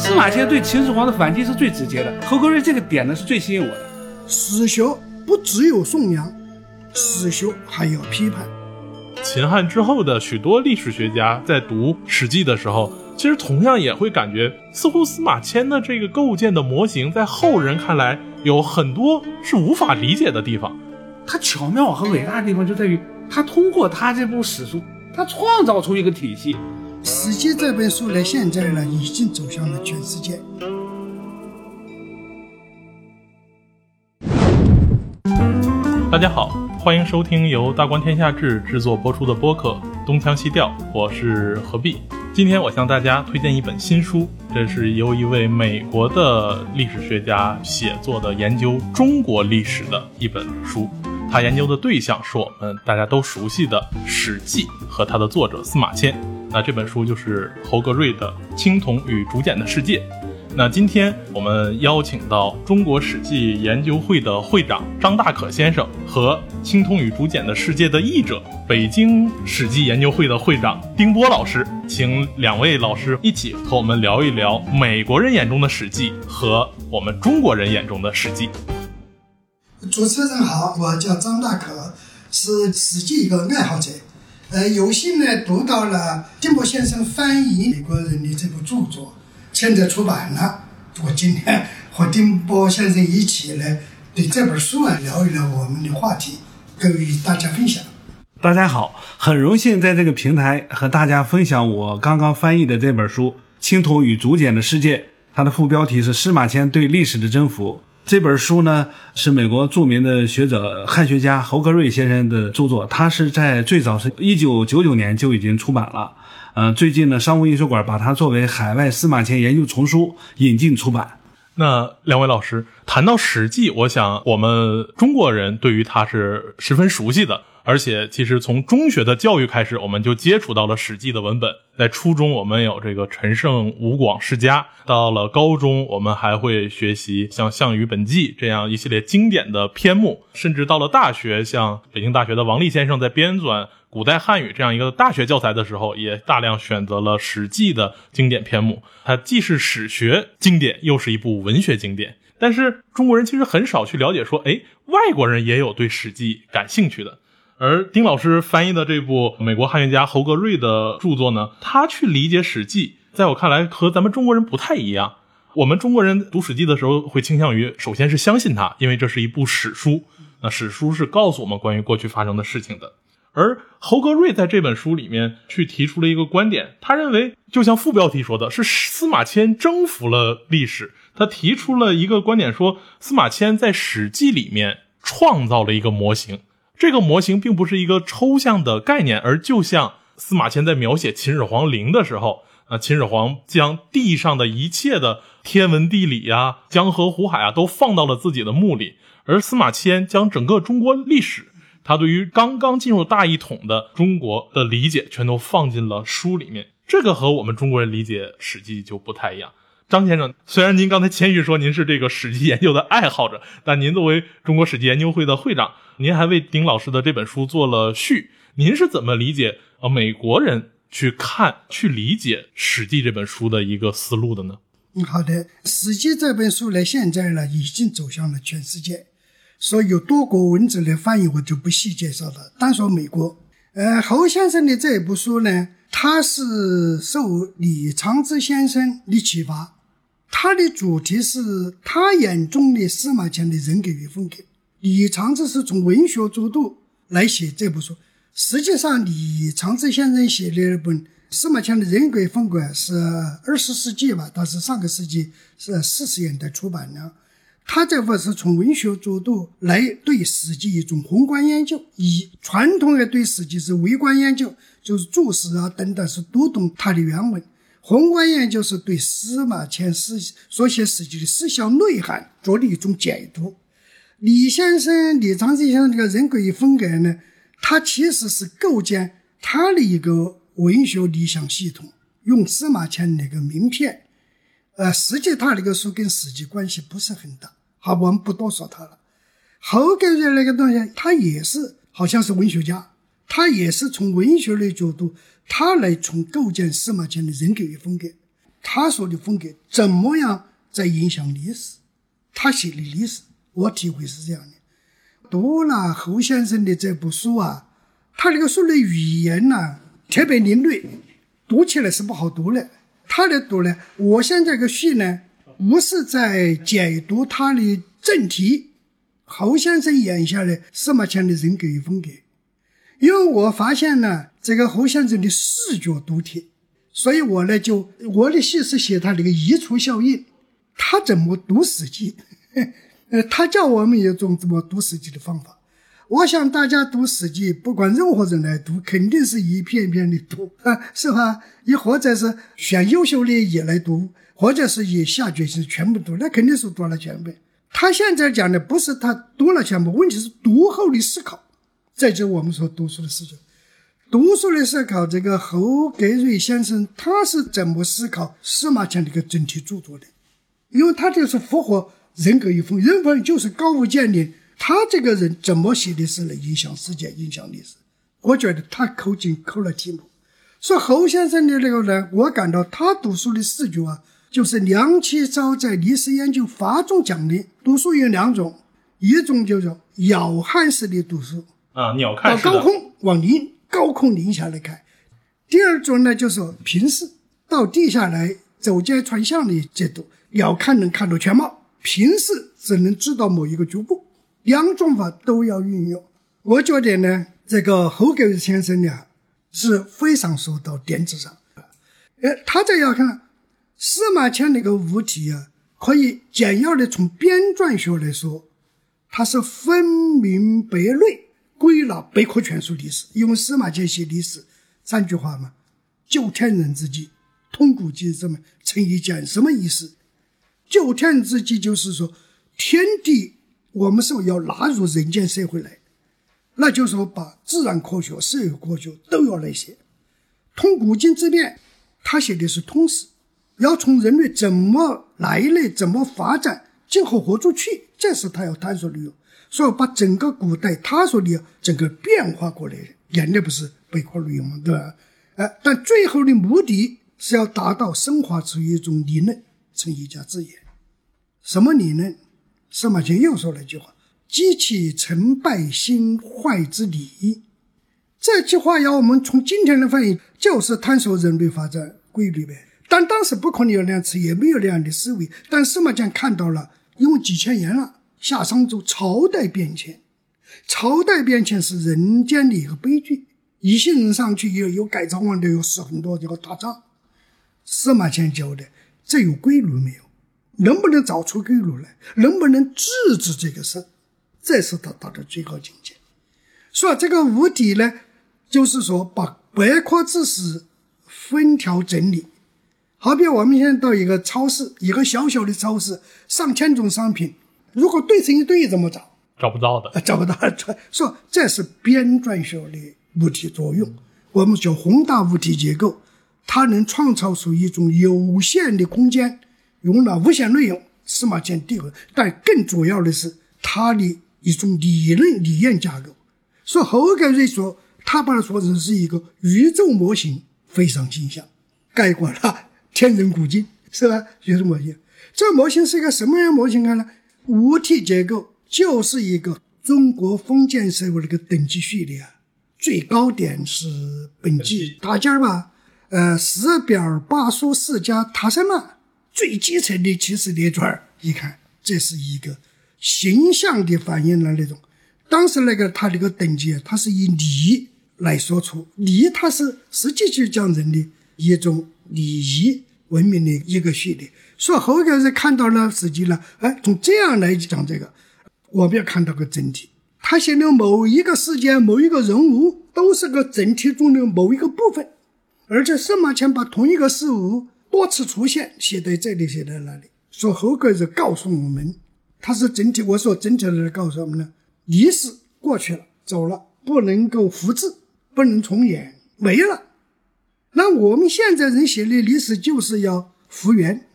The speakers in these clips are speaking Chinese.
司马迁对秦始皇的反击是最直接的，侯格瑞这个点呢是最吸引我的。史学不只有颂扬，史学还有批判。秦汉之后的许多历史学家在读《史记》的时候，其实同样也会感觉，似乎司马迁的这个构建的模型，在后人看来有很多是无法理解的地方。他巧妙和伟大的地方就在于，他通过他这部史书，他创造出一个体系。《史记》这本书呢，现在呢已经走向了全世界。大家好，欢迎收听由大观天下志制作播出的播客《东腔西调》，我是何必。今天我向大家推荐一本新书，这是由一位美国的历史学家写作的，研究中国历史的一本书。他研究的对象是我们大家都熟悉的《史记》和他的作者司马迁。那这本书就是侯格瑞的《青铜与竹简的世界》。那今天我们邀请到中国史记研究会的会长张大可先生和《青铜与竹简的世界》的译者，北京史记研究会的会长丁波老师，请两位老师一起和我们聊一聊美国人眼中的史记和我们中国人眼中的史记。主持人好，我叫张大可，是史记一个爱好者。呃，有幸呢读到了丁波先生翻译美国人的这部著作。现在出版了，我今天和丁波先生一起来对这本书啊聊一聊我们的话题，跟与大家分享。大家好，很荣幸在这个平台和大家分享我刚刚翻译的这本书《青铜与竹简的世界》，它的副标题是《司马迁对历史的征服》。这本书呢是美国著名的学者汉学家侯格瑞先生的著作，他是在最早是一九九九年就已经出版了。嗯，最近呢，商务印书馆把它作为海外司马迁研究丛书引进出版。那两位老师谈到《史记》，我想我们中国人对于它是十分熟悉的，而且其实从中学的教育开始，我们就接触到了《史记》的文本。在初中，我们有这个陈胜吴广世家；到了高中，我们还会学习像《项羽本纪》这样一系列经典的篇目；甚至到了大学，像北京大学的王立先生在编纂。古代汉语这样一个大学教材的时候，也大量选择了《史记》的经典篇目。它既是史学经典，又是一部文学经典。但是中国人其实很少去了解，说，哎，外国人也有对《史记》感兴趣的。而丁老师翻译的这部美国汉学家侯格瑞的著作呢，他去理解《史记》，在我看来和咱们中国人不太一样。我们中国人读《史记》的时候，会倾向于首先是相信它，因为这是一部史书。那史书是告诉我们关于过去发生的事情的。而侯格瑞在这本书里面去提出了一个观点，他认为就像副标题说的，是司马迁征服了历史。他提出了一个观点，说司马迁在《史记》里面创造了一个模型，这个模型并不是一个抽象的概念，而就像司马迁在描写秦始皇陵的时候，啊，秦始皇将地上的一切的天文地理呀、江河湖海啊，都放到了自己的墓里，而司马迁将整个中国历史。他对于刚刚进入大一统的中国的理解，全都放进了书里面。这个和我们中国人理解《史记》就不太一样。张先生，虽然您刚才谦虚说您是这个《史记》研究的爱好者，但您作为中国史记研究会的会长，您还为丁老师的这本书做了序。您是怎么理解呃美国人去看、去理解《史记》这本书的一个思路的呢？嗯，好的，《史记》这本书呢，现在呢已经走向了全世界。所以有多国文字的翻译，我就不细介绍了。单说美国，呃，侯先生的这一部书呢，他是受李长之先生的启发，他的主题是他眼中的司马迁的人格与风格。李长之是从文学角度来写这部书。实际上，李长之先生写的那本司马迁的人格风格是二十世纪吧，他是上个世纪是四十年代出版的。他这份是从文学角度来对《史记》一种宏观研究，以传统的对《史记》是微观研究，就是注释啊等等是读懂它的原文；宏观研究是对司马迁思所写《史记》的思想内涵做的一种解读。李先生、李长之先生这个人格与风格呢，他其实是构建他的一个文学理想系统，用司马迁那个名片。呃，实际他那个书跟《史记》关系不是很大。好，我们不多说他了。侯格瑞那个东西，他也是好像是文学家，他也是从文学的角度，他来从构建司马迁的人格与风格。他说的风格怎么样在影响历史？他写的历史，我体会是这样的。读了侯先生的这部书啊，他那个书的语言呢特别另类，读起来是不好读的。他的读呢，我现在这个序呢，不是在解读他的正题，侯先生眼下的司马迁的人格与风格，因为我发现呢，这个侯先生的视觉独特，所以我呢就我的戏是写他这个移除效应，他怎么读《史记》。呃，他教我们一种怎么读《史记》的方法。我想大家读《史记》，不管任何人来读，肯定是一篇一篇的读啊，是吧？你或者是选优秀的也来读，或者是以下决心全部读，那肯定是读了全部。他现在讲的不是他读了全部，问题是读后的思考。这就是我们说读书的视角。读书的思考，这个侯格瑞先生他是怎么思考司马迁这个整体著作的？因为他就是符合。人格与风，人格就是高屋建瓴。他这个人怎么写的诗来影响世界、影响历史？我觉得他扣紧扣了题目。说侯先生的那个人，我感到他读书的视觉啊，就是梁启超在历史研究法中讲的，读书有两种，一种叫做咬汉式的读书啊，鸟瞰式，到高空往临高空临下来看；第二种呢，就是平视，到地下来走街串巷的解读，鸟瞰能看到全貌。平视只能知道某一个局部，两种法都要运用。我觉得呢，这个侯格瑞先生呢是非常说到点子上。呃，他这要看司马迁那个物体啊，可以简要的从编撰学来说，它是分明白类归纳百科全书历史。因为司马迁写历史三句话嘛：就天人之际，通古今之么成一简，什么意思？九天之际，就是说，天地我们是要纳入人间社会来，那就是说，把自然科学、社会科学都要来写。通古今之变，他写的是通史，要从人类怎么来的、怎么发展、今后何处去，这是他要探索的哟。所以，把整个古代他说的整个变化过来，演的不是百科内容嘛，对吧？哎，但最后的目的是要达到升华出一种理论，成一家之言。什么理论？司马迁又说了一句话：“激起成败兴坏之理。”这句话要我们从今天的翻译，就是探索人类发展规律呗。但当时不可能有那样词，也没有那样的思维。但司马迁看到了，因？为几千年了，夏商周朝代变迁，朝代变迁是人间的一个悲剧。一些人上去有有改朝换代，有死很多，这个打仗。司马迁教的，这有规律没有？能不能找出规律来？能不能制止这个事？这是他达到最高境界。说这个无底呢，就是说把百科知识分条整理。好比我们现在到一个超市，一个小小的超市，上千种商品，如果对成一对，怎么找？找不到的，找不到。说这是编撰学的物体作用，我们叫宏大物体结构，它能创造出一种有限的空间。容纳无限内容，司马迁定论，但更主要的是它的一种理论理念架构。说侯格瑞说，他把它说成是一个宇宙模型，非常形象，概括了 天人古今，是吧？宇宙模型，这模型是一个什么样模型呢？物体结构就是一个中国封建社会的一个等级序列，最高点是本纪大家吧？呃，十表八书四家塔什嘛。最基层的其实列出来一看，这是一个形象的反映了那种当时那个他那个等级，他是以礼来说出礼，他是实际就讲人的一种礼仪文明的一个序列。说后个人看到了实际了，哎，从这样来讲这个，我们要看到个整体。他写的某一个事件、某一个人物，都是个整体中的某一个部分，而且司马迁把同一个事物。多次出现，写在这里，写在那里。说后个是告诉我们，他是整体。我说整体的告诉我们呢，历史过去了，走了，不能够复制，不能重演，没了。那我们现在人写的历史就是要复原，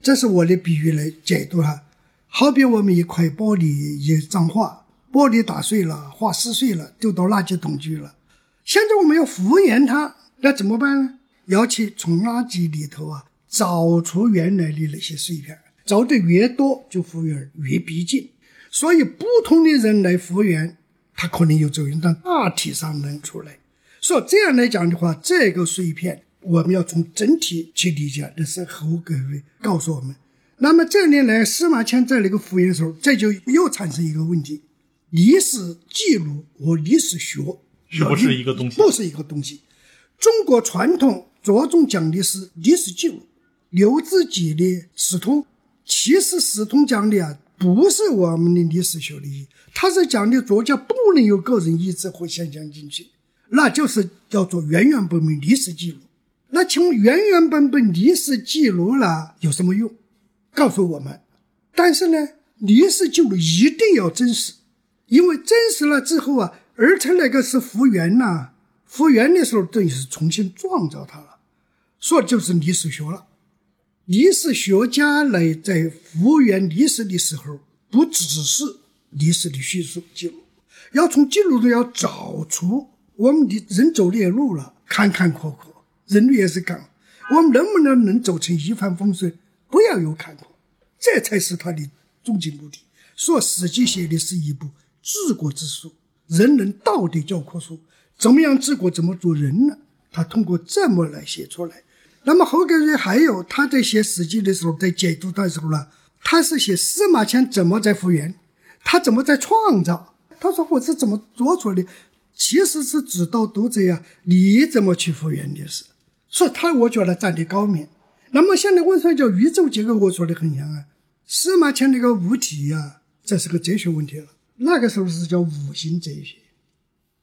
这是我的比喻来解读哈。好比我们一块玻璃一张画，玻璃打碎了，画撕碎了，丢到垃圾桶去了。现在我们要复原它，那怎么办呢？要去从垃圾里头啊找出原来的那些碎片，找的越多，就复原越逼近。所以不同的人来复原，它可能有作用，但大体上能出来。所以这样来讲的话，这个碎片我们要从整体去理解，这是侯格瑞告诉我们。那么这里呢，司马迁在那个复原的时候，这就又产生一个问题：历史记录和历史学是不是一个东西？不是一个东西。中国传统着重讲的是历史记录。刘知几的史通，其实史通讲的啊，不是我们的历史学的意义，他是讲的作家不能有个人意志和想象进去，那就是叫做原原本本历史记录。那请问原原本本历史记录了有什么用？告诉我们，但是呢，历史记录一定要真实，因为真实了之后啊，而且那个是复原呐，复原的时候等于是重新创造它了，说就是历史学了。历史学家来在复原历史的时候，不只是历史的叙述记录，要从记录中要找出我们的人走的路了，坎坎坷坷，人类也是讲，我们能不能能走成一帆风顺，不要有坎坷，这才是他的终极目的。所以《史记》写的是一部治国之书，人人道德教科书，怎么样治国，怎么做人呢？他通过这么来写出来。那么侯格瑞还有他在写《史记》的时候，在解读的时候呢，他是写司马迁怎么在复原，他怎么在创造。他说我是怎么做出来的，其实是指导读者呀，你怎么去复原历史。所以他我觉得站得高明。那么现在我说叫宇宙结构，我说的很像啊。司马迁那个五体呀，这是个哲学问题了。那个时候是叫五行哲学。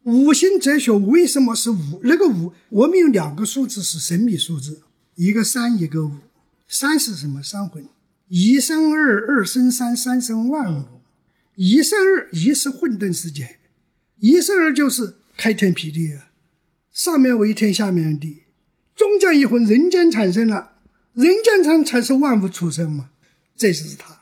五行哲学为什么是五？那个五，我们有两个数字是神秘数字。一个三，一个五，三是什么？三魂，一生二，二生三，三生万物。一生二，一是混沌世界，一生二就是开天辟地啊，上面为天，下面为地，中间一魂，人间产生了，人间才才是万物出生嘛，这就是他。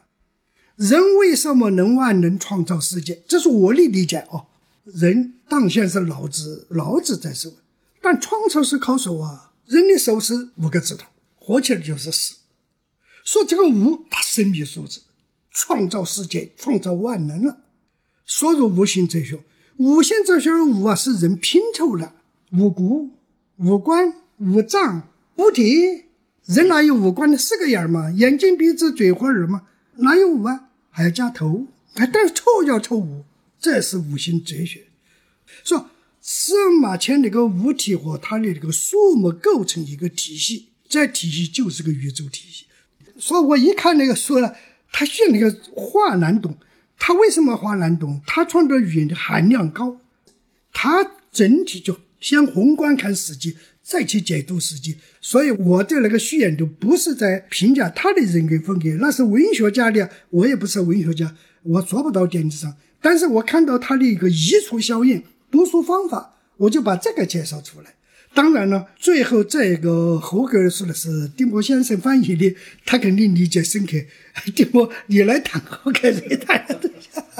人为什么能万能创造世界？这是我的理解哦。人当先是老子，老子在手，但创造是靠手啊。人的手是五个指头，合起来就是十。说这个五，它神秘数字，创造世界，创造万能了。说入五行哲学，五行哲学的五啊，是人拼凑的，五谷、五官、五脏、五体。人哪有五官的四个眼嘛？眼睛、鼻子、嘴和耳嘛？哪有五啊？还要加头，还带凑要凑五，这是五行哲学。说。司马迁那个物体和它的那个数目构成一个体系，这体系就是个宇宙体系。所以我一看那个书呢，他写那个话难懂，他为什么话难懂？他创造语言的含量高，他整体就先宏观看《史记》，再去解读《史记》。所以我的那个序言都不是在评价他的人格风格，那是文学家的，我也不是文学家，我做不到点子上。但是我看到他的一个移除效应。读书方法，我就把这个介绍出来。当然了，最后这个合格说的是丁波先生翻译的，他肯定理解深刻。这不，你来谈后格瑞谈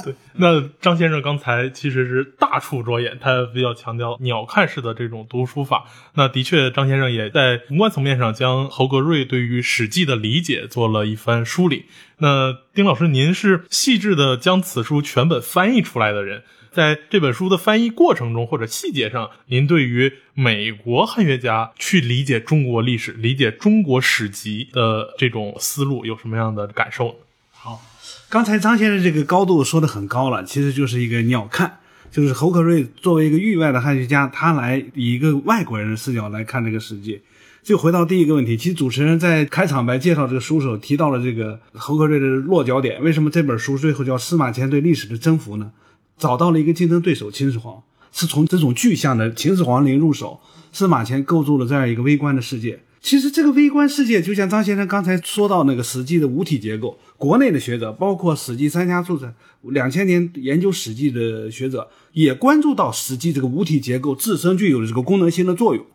对，那张先生刚才其实是大处着眼，他比较强调鸟瞰式的这种读书法。那的确，张先生也在宏观层面上将侯格瑞对于《史记》的理解做了一番梳理。那丁老师，您是细致的将此书全本翻译出来的人。在这本书的翻译过程中，或者细节上，您对于美国汉学家去理解中国历史、理解中国史籍的这种思路有什么样的感感受？好，刚才张先生这个高度说的很高了，其实就是一个鸟瞰，就是侯可瑞作为一个域外的汉学家，他来以一个外国人的视角来看这个世界。就回到第一个问题，其实主持人在开场白介绍这个书时候提到了这个侯可瑞的落脚点，为什么这本书最后叫司马迁对历史的征服呢？找到了一个竞争对手秦始皇，是从这种具象的秦始皇陵入手，司马迁构筑了这样一个微观的世界。其实这个微观世界，就像张先生刚才说到那个《史记》的五体结构，国内的学者，包括《史记》三家注者，两千年研究《史记》的学者，也关注到《史记》这个五体结构自身具有的这个功能性的作用。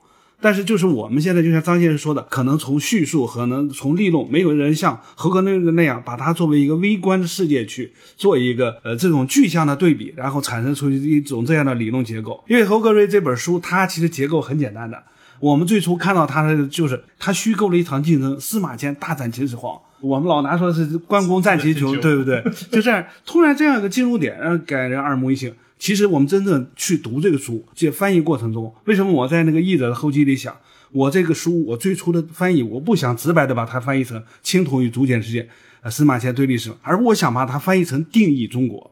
但是，就是我们现在就像张先生说的，可能从叙述，可能从立论，没有人像何格那那样，把它作为一个微观的世界去做一个呃这种具象的对比，然后产生出一种这样的理论结构。因为侯格瑞这本书，它其实结构很简单的，我们最初看到他的就是他虚构了一场竞争，司马迁大战秦始皇。我们老拿说是关公战秦琼，对不对？就这样，突然这样一个进入点，让感人耳目一新。其实我们真正去读这个书，这翻译过程中，为什么我在那个译者的后记里想，我这个书我最初的翻译，我不想直白的把它翻译成青铜与竹简世界，呃，司马迁对历史，而我想把它翻译成定义中国。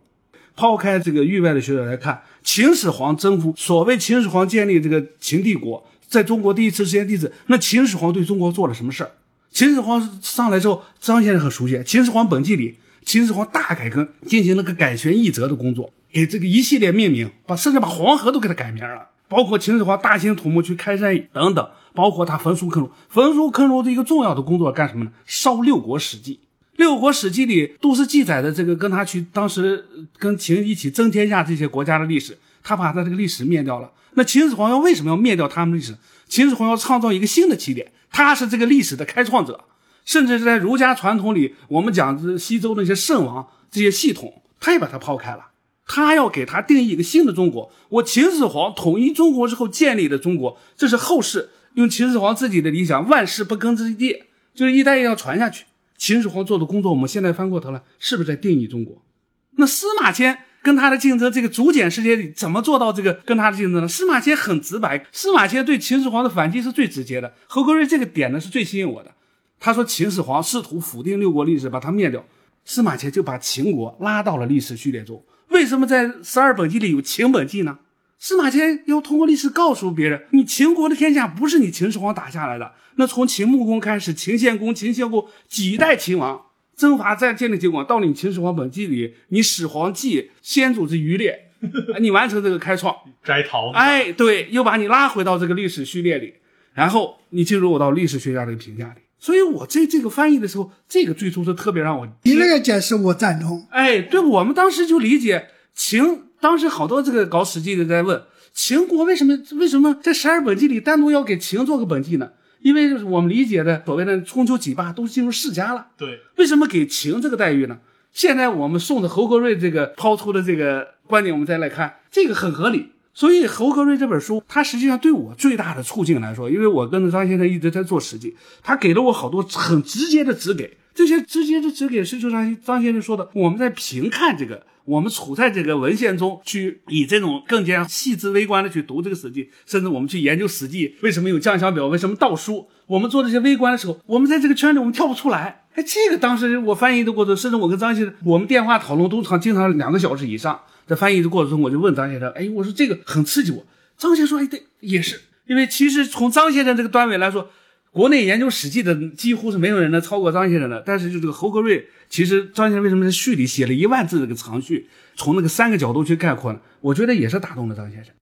抛开这个域外的学者来看，秦始皇征服，所谓秦始皇建立这个秦帝国，在中国第一次实现帝制，那秦始皇对中国做了什么事儿？秦始皇上来之后，张先生很熟悉，《秦始皇本纪》里，秦始皇大改革，进行了个改弦易辙的工作。给这个一系列命名，把甚至把黄河都给他改名了，包括秦始皇大兴土木去开山等等，包括他焚书坑儒。焚书坑儒的一个重要的工作干什么呢？烧六国史记。六国史记里都是记载的这个跟他去当时跟秦一起争天下这些国家的历史，他把他这个历史灭掉了。那秦始皇要为什么要灭掉他们的历史？秦始皇要创造一个新的起点，他是这个历史的开创者，甚至是在儒家传统里，我们讲这西周那些圣王这些系统，他也把它抛开了。他要给他定义一个新的中国。我秦始皇统一中国之后建立的中国，这是后世用秦始皇自己的理想，万世不更之地，就是一代一代传下去。秦始皇做的工作，我们现在翻过头来，是不是在定义中国？那司马迁跟他的竞争，这个竹简世界里怎么做到这个跟他的竞争呢？司马迁很直白，司马迁对秦始皇的反击是最直接的。何格瑞这个点呢是最吸引我的。他说秦始皇试图否定六国历史，把它灭掉，司马迁就把秦国拉到了历史序列中。为什么在十二本纪里有秦本纪呢？司马迁要通过历史告诉别人，你秦国的天下不是你秦始皇打下来的。那从秦穆公开始，秦献公、秦献公几代秦王征伐战建立结果，到你秦始皇本纪里，你始皇纪先祖之余烈，你完成这个开创摘桃，哎，对，又把你拉回到这个历史序列里，然后你进入我到历史学家这个评价里。所以我这这个翻译的时候，这个最初是特别让我你那个解释我赞同。哎，对我们当时就理解秦，当时好多这个搞史记的在问秦国为什么为什么在十二本纪里单独要给秦做个本纪呢？因为我们理解的所谓的春秋几霸都进入世家了，对，为什么给秦这个待遇呢？现在我们送的侯格瑞这个抛出的这个观点，我们再来看，这个很合理。所以侯格瑞这本书，它实际上对我最大的促进来说，因为我跟着张先生一直在做实际，他给了我好多很直接的指给，这些直接的指给是就像张先生说的，我们在评看这个，我们处在这个文献中去以这种更加细致微观的去读这个史记，甚至我们去研究史记为什么有降小表，为什么道书，我们做这些微观的时候，我们在这个圈里我们跳不出来。哎，这个当时我翻译的过程，甚至我跟张先生我们电话讨论都常经常两个小时以上。在翻译的过程中，我就问张先生：“哎，我说这个很刺激我。”张先生说：“哎，对，也是，因为其实从张先生这个段位来说，国内研究史记的几乎是没有人能超过张先生的。但是就这个侯格瑞，其实张先生为什么在序里写了一万字这个长序，从那个三个角度去概括呢？我觉得也是打动了张先生。”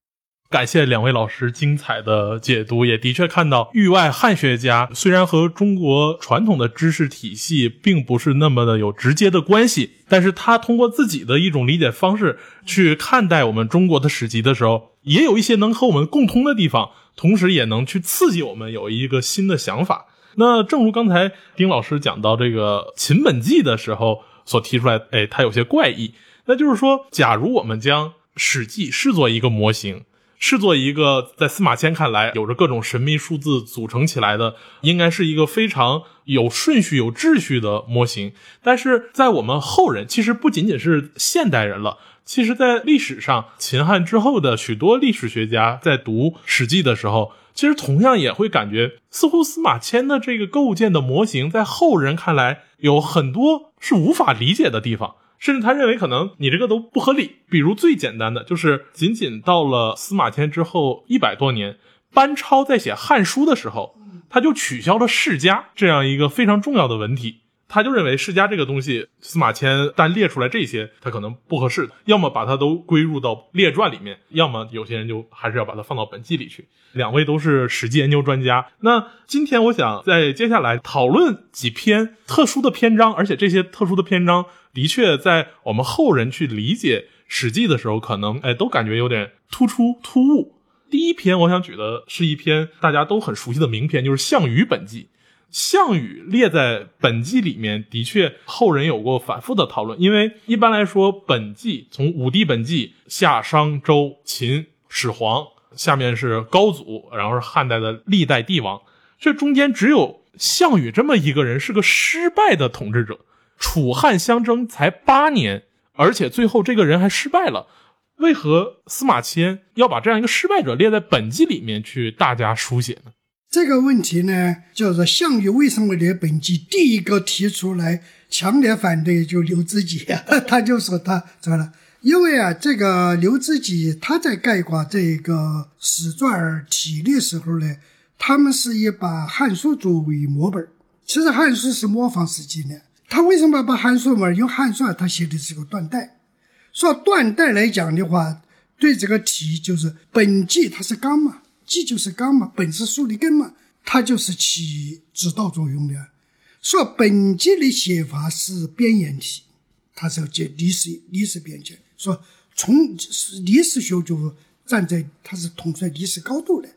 感谢两位老师精彩的解读，也的确看到域外汉学家虽然和中国传统的知识体系并不是那么的有直接的关系，但是他通过自己的一种理解方式去看待我们中国的史籍的时候，也有一些能和我们共通的地方，同时也能去刺激我们有一个新的想法。那正如刚才丁老师讲到这个秦本纪的时候所提出来，哎，它有些怪异，那就是说，假如我们将史记视作一个模型。视作一个在司马迁看来有着各种神秘数字组成起来的，应该是一个非常有顺序、有秩序的模型。但是在我们后人，其实不仅仅是现代人了，其实在历史上，秦汉之后的许多历史学家在读《史记》的时候，其实同样也会感觉，似乎司马迁的这个构建的模型，在后人看来有很多是无法理解的地方。甚至他认为可能你这个都不合理，比如最简单的就是，仅仅到了司马迁之后一百多年，班超在写《汉书》的时候，他就取消了世家这样一个非常重要的文体。他就认为世家这个东西，司马迁单列出来这些，他可能不合适，要么把它都归入到列传里面，要么有些人就还是要把它放到本纪里去。两位都是史记研究专家，那今天我想在接下来讨论几篇特殊的篇章，而且这些特殊的篇章的确在我们后人去理解史记的时候，可能哎都感觉有点突出突兀。第一篇我想举的是一篇大家都很熟悉的名篇，就是《项羽本纪》。项羽列在本纪里面，的确后人有过反复的讨论。因为一般来说，本纪从武帝本纪、夏商周秦始皇下面是高祖，然后是汉代的历代帝王，这中间只有项羽这么一个人是个失败的统治者。楚汉相争才八年，而且最后这个人还失败了。为何司马迁要把这样一个失败者列在本纪里面去大家书写呢？这个问题呢，叫做项羽为什么列本纪？第一个提出来强烈反对就刘知己啊，他就说他怎么了？因为啊，这个刘知己他在概括这个史传体的时候呢，他们是以把《汉书》作为模本其实《汉书》是模仿《史记》的。他为什么把《汉书》嘛？用《汉书》啊他写的是个断代。说断代来讲的话，对这个体就是本纪它是纲嘛，纪就是纲嘛，本是树的根嘛，它就是起指导作用的。说本纪的写法是边沿体，它是要接历史历史边界。说从历史学就站在它是统帅历史高度的。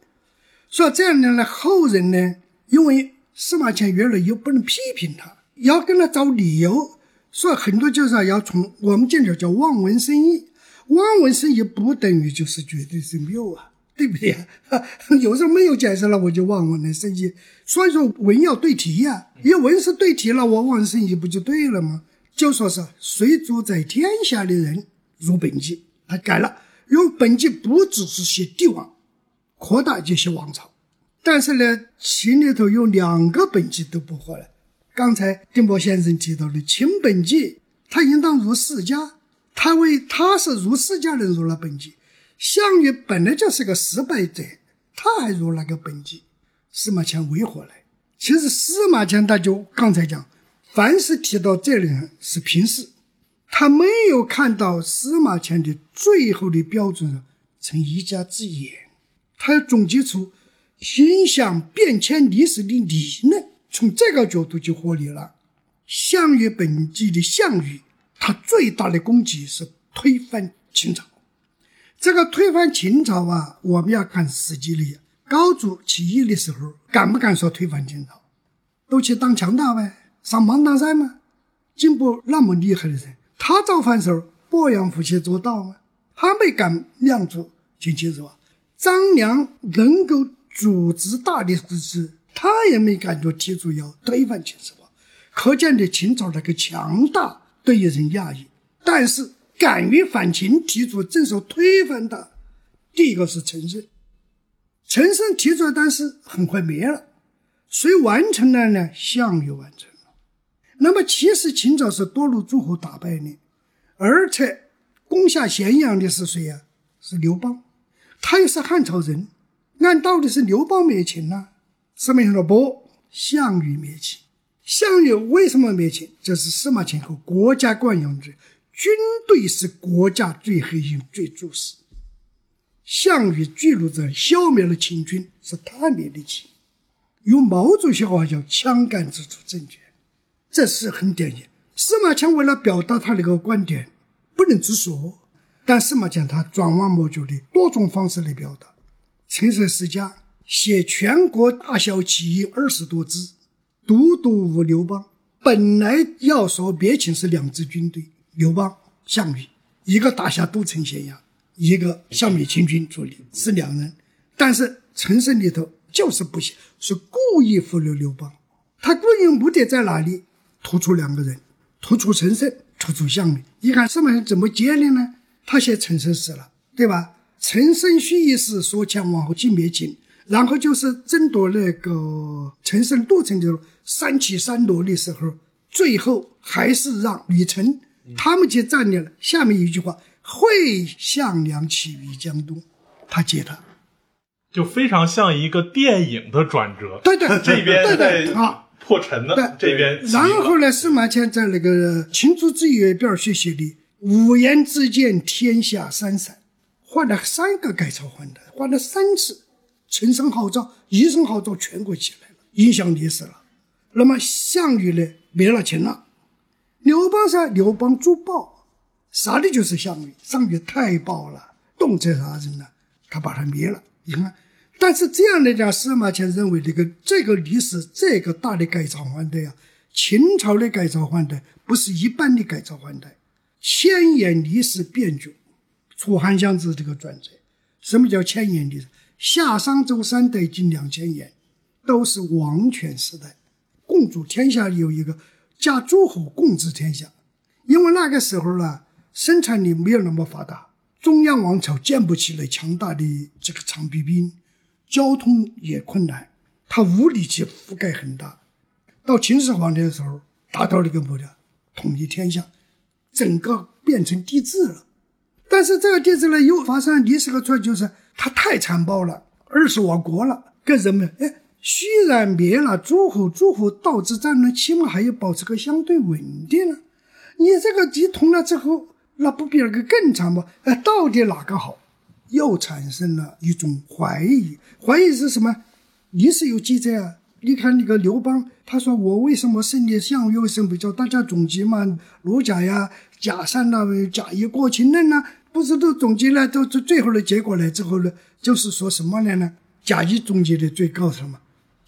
说这样的呢，后人呢，因为司马迁越来越不能批评他。要跟他找理由，说很多就是要从我们讲叫叫望文生义，望文生义不等于就是绝对是谬啊，对不对？有时候没有解释了，我就望文生义。所以说文要对题呀，因为文是对题了，我望文生义不就对了吗？就说是谁主在天下的人入本纪，他改了，用本纪不只是写帝王，扩大这些王朝，但是呢，秦里头有两个本纪都不合了。刚才丁波先生提到的秦本纪，他应当如世家，他为他是如世家人入了本纪。项羽本来就是个失败者，他还入那个本纪，司马迁为何来？其实司马迁他就刚才讲，凡是提到这里人是平视，他没有看到司马迁的最后的标准成一家之言，他要总结出影响变迁历史的理论。从这个角度就合理了。项羽本纪的项羽，他最大的功绩是推翻秦朝。这个推翻秦朝啊，我们要看《实际力高祖起义的时候，敢不敢说推翻秦朝？都去当强盗呗，上芒砀山吗？进步那么厉害的人，他造反时候，鄱阳湖去做道吗？他没敢亮出进去是吧？张良能够组织大力支持。他也没感觉提出要推翻秦始皇，可见的秦朝那个强大对于人压抑。但是敢于反秦提出正手推翻的，第一个是陈胜。陈胜提出来，但是很快没了。谁完成了呢？项羽完成了。那么其实秦朝是多路诸侯打败的，而且攻下咸阳的是谁呀？是刘邦，他又是汉朝人，按道理是刘邦灭秦呐。司马迁说不，项羽灭秦。项羽为什么灭秦？这是司马迁和国家惯用之，军队是国家最核心、最重视。项羽记录着消灭了秦军，是他灭的秦。用毛主席话叫“枪杆子出政权”，这是很典型。司马迁为了表达他那个观点，不能直说，但司马迁他转弯抹角的多种方式来表达。陈胜世家。写全国大小起义二十多支，独独无刘邦。本来要说别秦是两支军队，刘邦、项羽，一个打下都城咸阳，一个消灭秦军主力是两人。但是陈胜里头就是不写，是故意忽略刘邦。他故意目的在哪里？突出两个人，突出陈胜，突出项羽。你看司马迁怎么接的呢？他写陈胜死了，对吧？陈胜须一死，所强往后继灭秦。然后就是争夺那个陈胜都城的时候三起三落的时候，最后还是让吕臣他们去占领了。下面一句话：“会项梁起于江东。”他接他，就非常像一个电影的转折。对 对，这边对对啊，破陈的这边。然后呢，司马迁在那个《秦诸子阅表》学写的“五言之间，天下三散”，换了三个改朝换代，换了三次。陈胜号召，一声号召，全国起来了，影响历史了。那么项羽呢，灭了秦了。刘邦是刘邦助暴，杀的就是项羽。项羽太暴了，动辄杀人了，他把他灭了。你看，但是这样来讲，司马迁认为这个这个历史这个大的改朝换代啊，秦朝的改朝换代不是一般的改朝换代，牵引历史变局，楚汉相之这个转折。什么叫千年历史？夏商周三代近两千年，都是王权时代，共主天下有一个加诸侯共治天下。因为那个时候呢，生产力没有那么发达，中央王朝建不起来强大的这个长臂兵，交通也困难，他无力去覆盖很大。到秦始皇的时候，达到了一个目标，统一天下，整个变成帝制了。但是这个帝制呢，又发生历史个错，就是他太残暴了，二十亡国了，跟人们哎，虽然灭了诸侯，诸侯导致战乱，起码还要保持个相对稳定啊。你这个一通了之后，那不比那个更惨吗？哎，到底哪个好？又产生了一种怀疑，怀疑是什么？历史有记载啊。你看那个刘邦，他说我为什么胜利？项羽为什么叫大家总结嘛？罗贾呀、贾善呐、贾谊过秦论呐，不是都总结了？都最最后的结果呢？之后呢，就是说什么呢？呢？贾谊总结的最高什么？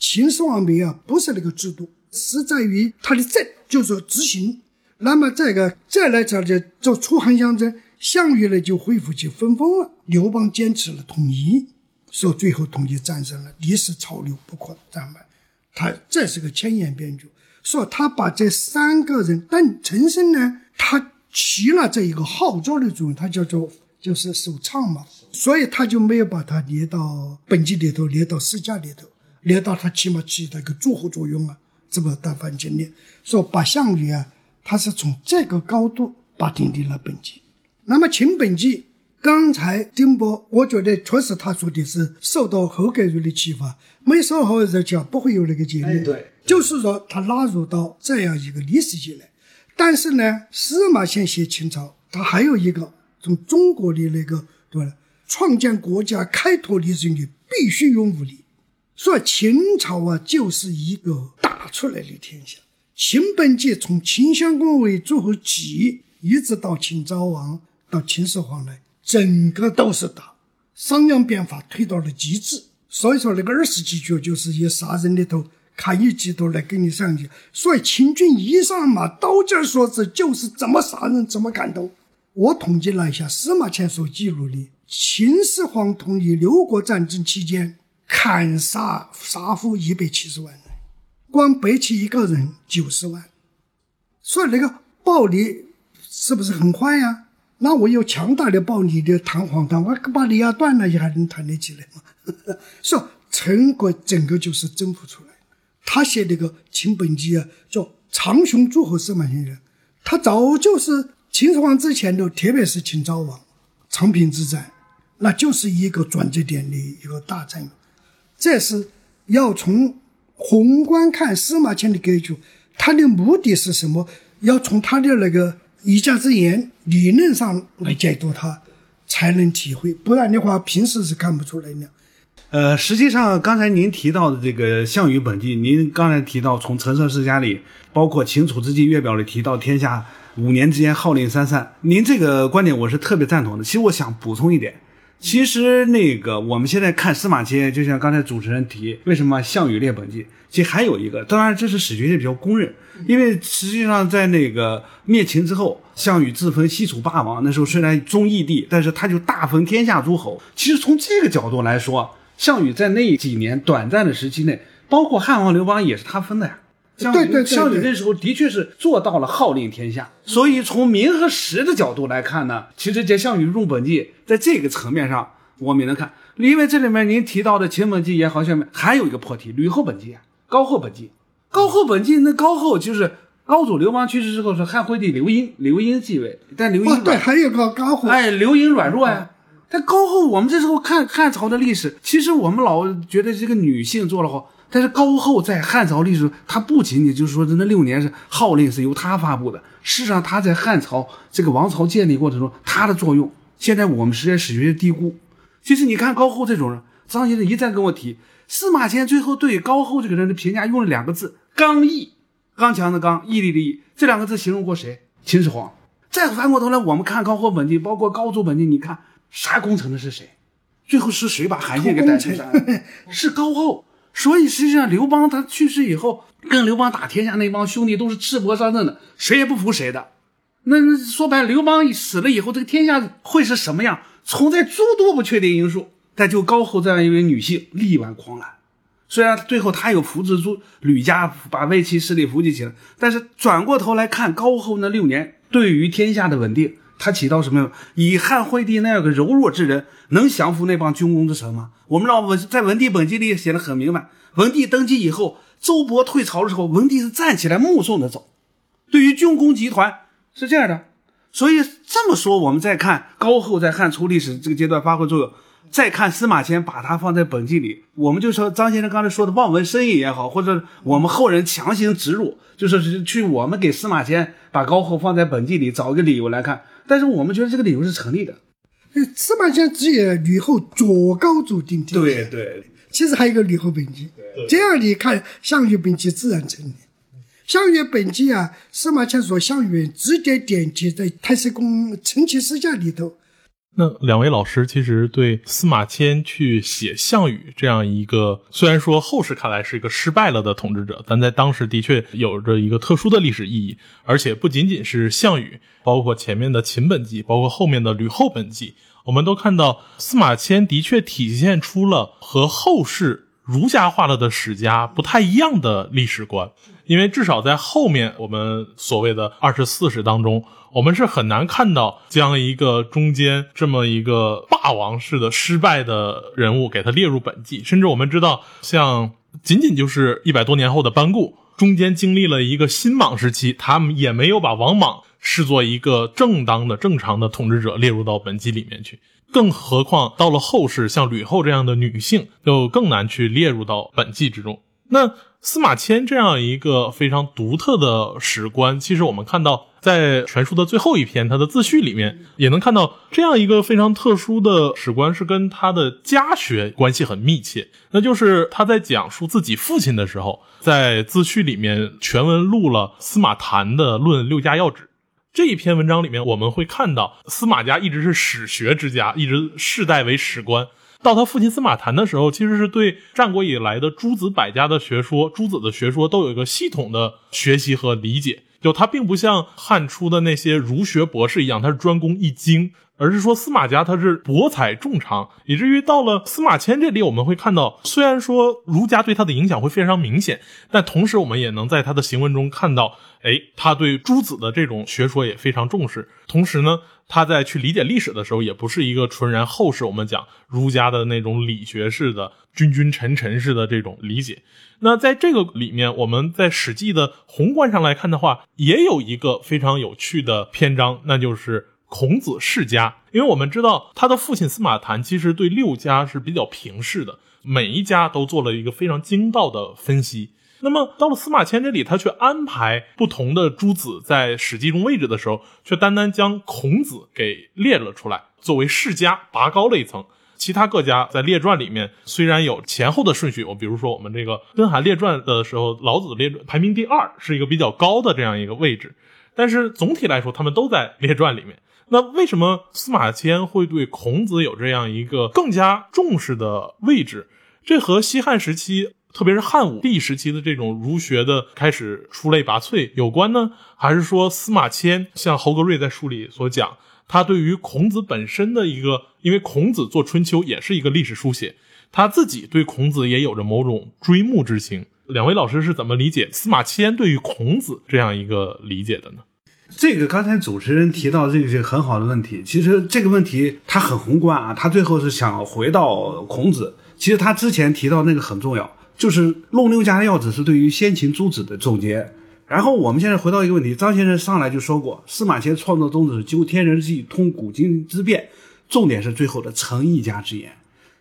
秦始皇灭啊，不是那个制度，是在于他的政，就是说执行。那么这个再来讲就做楚汉相争，项羽呢就恢复其分封了，刘邦坚持了统一，说最后统一战胜了，历史潮流不可战败。他这是个千言编剧，说他把这三个人，但陈胜呢，他起了这一个号召的作用，他叫做就是首唱嘛，所以他就没有把他列到本纪里头，列到世家里头，列到他起码起到一个诸侯作用啊，这么大范经历，说把项羽啊，他是从这个高度把定定了本纪，那么秦本纪。刚才丁波，我觉得确实他说的是受到侯盖瑞的启发，没受后改儒启发不会有那个结论。对，就是说他纳入到这样一个历史界来。但是呢，司马迁写秦朝，他还有一个从中国的那个对吧？创建国家、开拓历史的必须用武力。所以秦朝啊，就是一个打出来的天下。秦本纪从秦襄公为诸侯起，一直到秦昭王到秦始皇来。整个都是打，商鞅变法推到了极致，所以说那个二十几句就是以杀人的头看一季度来给你上去。所以秦军一上马，刀尖所指就是怎么杀人，怎么砍头。我统计了一下，司马迁所记录的秦始皇统一六国战争期间，砍杀杀俘一百七十万人，光白起一个人九十万，所以那个暴力是不是很快呀？那我有强大的暴力的弹簧弹，我把你压断了也还能弹得起来吗？说陈国整个就是征服出来。他写那个《秦本纪》啊，叫长雄诸侯司马迁人，他早就是秦始皇之前的，特别是秦昭王长平之战，那就是一个转折点的一个大战。这是要从宏观看司马迁的格局，他的目的是什么？要从他的那个。一家之言，理论上来解读他，才能体会，不然的话，平时是看不出来的。呃，实际上刚才您提到的这个《项羽本纪》，您刚才提到从《陈涉世家》里，包括《秦楚之际月表》里提到天下五年之间号令三散，您这个观点我是特别赞同的。其实我想补充一点。其实那个我们现在看司马迁，就像刚才主持人提，为什么项羽列本纪？其实还有一个，当然这是史学界比较公认，因为实际上在那个灭秦之后，项羽自封西楚霸王，那时候虽然忠义帝，但是他就大封天下诸侯。其实从这个角度来说，项羽在那几年短暂的时期内，包括汉王刘邦也是他封的呀。对对，项羽那时候的确是做到了号令天下，所以从名和实的角度来看呢，其实这项羽入本纪，在这个层面上我们也能看，因为这里面您提到的秦本纪也好，下面还有一个破题，吕后本纪啊，高后本纪，高后本纪那高后就是高祖刘邦去世之后是汉惠帝刘英，刘英继位，但刘英对，还有个高后，哎，刘英软弱呀。但高后我们这时候看汉朝的历史，其实我们老觉得这个女性做了好。但是高后在汉朝历史，他不仅仅就是说那六年是号令是由他发布的，事实上他在汉朝这个王朝建立过程中，他的作用，现在我们实在史学界低估。其实你看高后这种人，张先生一再跟我提，司马迁最后对高后这个人的评价用了两个字：刚毅，刚强的刚，毅力的毅，这两个字形容过谁？秦始皇。再翻过头来，我们看高后本纪，包括高祖本纪，你看啥功臣的是谁？最后是谁把韩信给逮住的？是高后。所以实际上，刘邦他去世以后，跟刘邦打天下那帮兄弟都是赤膊上阵的，谁也不服谁的。那那说白了，刘邦死了以后，这个天下会是什么样？存在诸多不确定因素，但就高后这样一位女性力挽狂澜。虽然最后她有扶植住吕家，把魏齐势力扶植起来，但是转过头来看高后那六年对于天下的稳定，他起到什么用？以汉惠帝那样个柔弱之人，能降服那帮军功之臣吗？我们知道文在文帝本纪里写的很明白，文帝登基以后，周勃退朝的时候，文帝是站起来目送着走。对于军功集团是这样的，所以这么说，我们再看高后在汉初历史这个阶段发挥作用。再看司马迁把他放在本纪里，我们就说张先生刚才说的望文生义也好，或者我们后人强行植入，就是去我们给司马迁把高后放在本纪里找一个理由来看，但是我们觉得这个理由是成立的。司马迁只有吕后左高祖定天对对，其实还有一个吕后本纪，这样你看项羽本纪自然成立。项羽本纪啊，司马迁说项羽直接点题在《太史公陈其思下》里头。那两位老师其实对司马迁去写项羽这样一个，虽然说后世看来是一个失败了的统治者，但在当时的确有着一个特殊的历史意义。而且不仅仅是项羽，包括前面的秦本纪，包括后面的吕后本纪，我们都看到司马迁的确体现出了和后世儒家化了的史家不太一样的历史观。因为至少在后面我们所谓的二十四史当中。我们是很难看到将一个中间这么一个霸王式的失败的人物给他列入本纪，甚至我们知道，像仅仅就是一百多年后的班固，中间经历了一个新莽时期，他们也没有把王莽视作一个正当的、正常的统治者列入到本纪里面去，更何况到了后世，像吕后这样的女性，就更难去列入到本纪之中。那司马迁这样一个非常独特的史观，其实我们看到。在全书的最后一篇，他的自序里面也能看到这样一个非常特殊的史观，是跟他的家学关系很密切。那就是他在讲述自己父亲的时候，在自序里面全文录了司马谈的《论六家要旨》这一篇文章里面，我们会看到司马家一直是史学之家，一直世代为史官。到他父亲司马谈的时候，其实是对战国以来的诸子百家的学说、诸子的学说都有一个系统的学习和理解。就他并不像汉初的那些儒学博士一样，他是专攻易经，而是说司马家他是博采众长，以至于到了司马迁这里，我们会看到，虽然说儒家对他的影响会非常明显，但同时我们也能在他的行文中看到，哎，他对诸子的这种学说也非常重视。同时呢，他在去理解历史的时候，也不是一个纯然后世我们讲儒家的那种理学式的君君臣臣式的这种理解。那在这个里面，我们在《史记》的宏观上来看的话，也有一个非常有趣的篇章，那就是孔子世家。因为我们知道他的父亲司马谈其实对六家是比较平视的，每一家都做了一个非常精到的分析。那么到了司马迁这里，他却安排不同的诸子在《史记》中位置的时候，却单单将孔子给列了出来，作为世家拔高了一层。其他各家在列传里面虽然有前后的顺序，我比如说我们这个《根函列传》的时候，老子列排名第二，是一个比较高的这样一个位置。但是总体来说，他们都在列传里面。那为什么司马迁会对孔子有这样一个更加重视的位置？这和西汉时期，特别是汉武帝时期的这种儒学的开始出类拔萃有关呢？还是说司马迁像侯格瑞在书里所讲？他对于孔子本身的一个，因为孔子做春秋也是一个历史书写，他自己对孔子也有着某种追慕之情。两位老师是怎么理解司马迁对于孔子这样一个理解的呢？这个刚才主持人提到这个是很好的问题，其实这个问题他很宏观啊，他最后是想回到孔子。其实他之前提到那个很重要，就是《论六家要旨》是对于先秦诸子的总结。然后我们现在回到一个问题，张先生上来就说过，司马迁创作宗旨是究天人之际，通古今之变，重点是最后的成一家之言。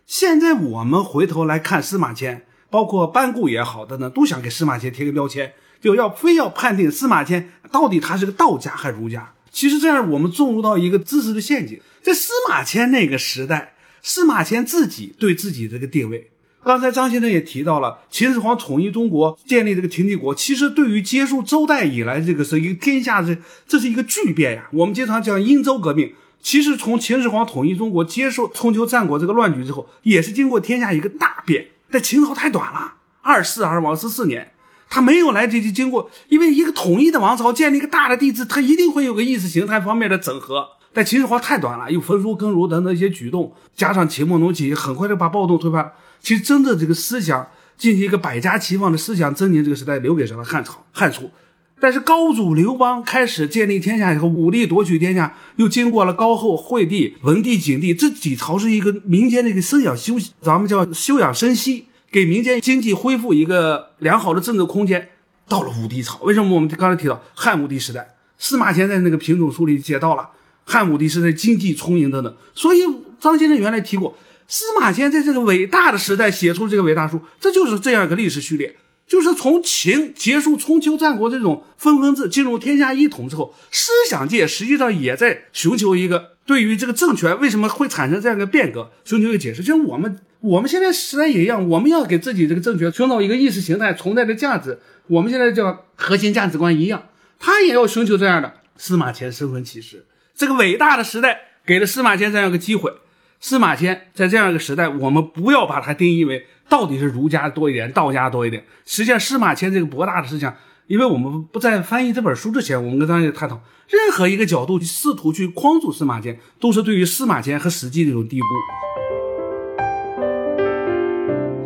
现在我们回头来看司马迁，包括班固也好的呢，都想给司马迁贴个标签，就要非要判定司马迁到底他是个道家还是儒家。其实这样我们进入到一个知识的陷阱，在司马迁那个时代，司马迁自己对自己这个定位。刚才张先生也提到了，秦始皇统一中国，建立这个秦帝国，其实对于结束周代以来这个是一个天下这这是一个巨变呀。我们经常讲殷周革命，其实从秦始皇统一中国，接受春秋战国这个乱局之后，也是经过天下一个大变。但秦朝太短了，二世而亡十四年，他没有来得及经过，因为一个统一的王朝建立一个大的帝制，他一定会有个意识形态方面的整合。但秦始皇太短了，又焚书坑儒等等一些举动，加上秦末农起义，很快就把暴动推翻。其实真正这个思想进行一个百家齐放的思想增宁，这个时代留给谁了？汉朝、汉初。但是高祖刘邦开始建立天下以后，武力夺取天下，又经过了高后、惠帝、文帝、景帝这几朝，是一个民间的一个思想修，咱们叫休养生息，给民间经济恢复一个良好的政治空间。到了武帝朝，为什么我们刚才提到汉武帝时代？司马迁在那个品种书里写到了汉武帝时代经济充盈等等。所以张先生原来提过，司马迁在这个伟大的时代写出这个伟大书，这就是这样一个历史序列。就是从秦结束春秋战国这种分封制，进入天下一统之后，思想界实际上也在寻求一个对于这个政权为什么会产生这样一个变革，寻求一个解释。就像我们我们现在时代也一样，我们要给自己这个政权创造一个意识形态存在的价值，我们现在叫核心价值观一样，他也要寻求这样的。司马迁身份启示，这个伟大的时代给了司马迁这样一个机会。司马迁在这样一个时代，我们不要把它定义为。到底是儒家多一点，道家多一点？实际上，司马迁这个博大的思想，因为我们不在翻译这本书之前，我们跟大家探讨，任何一个角度去试图去框住司马迁，都是对于司马迁和史记的一种低估。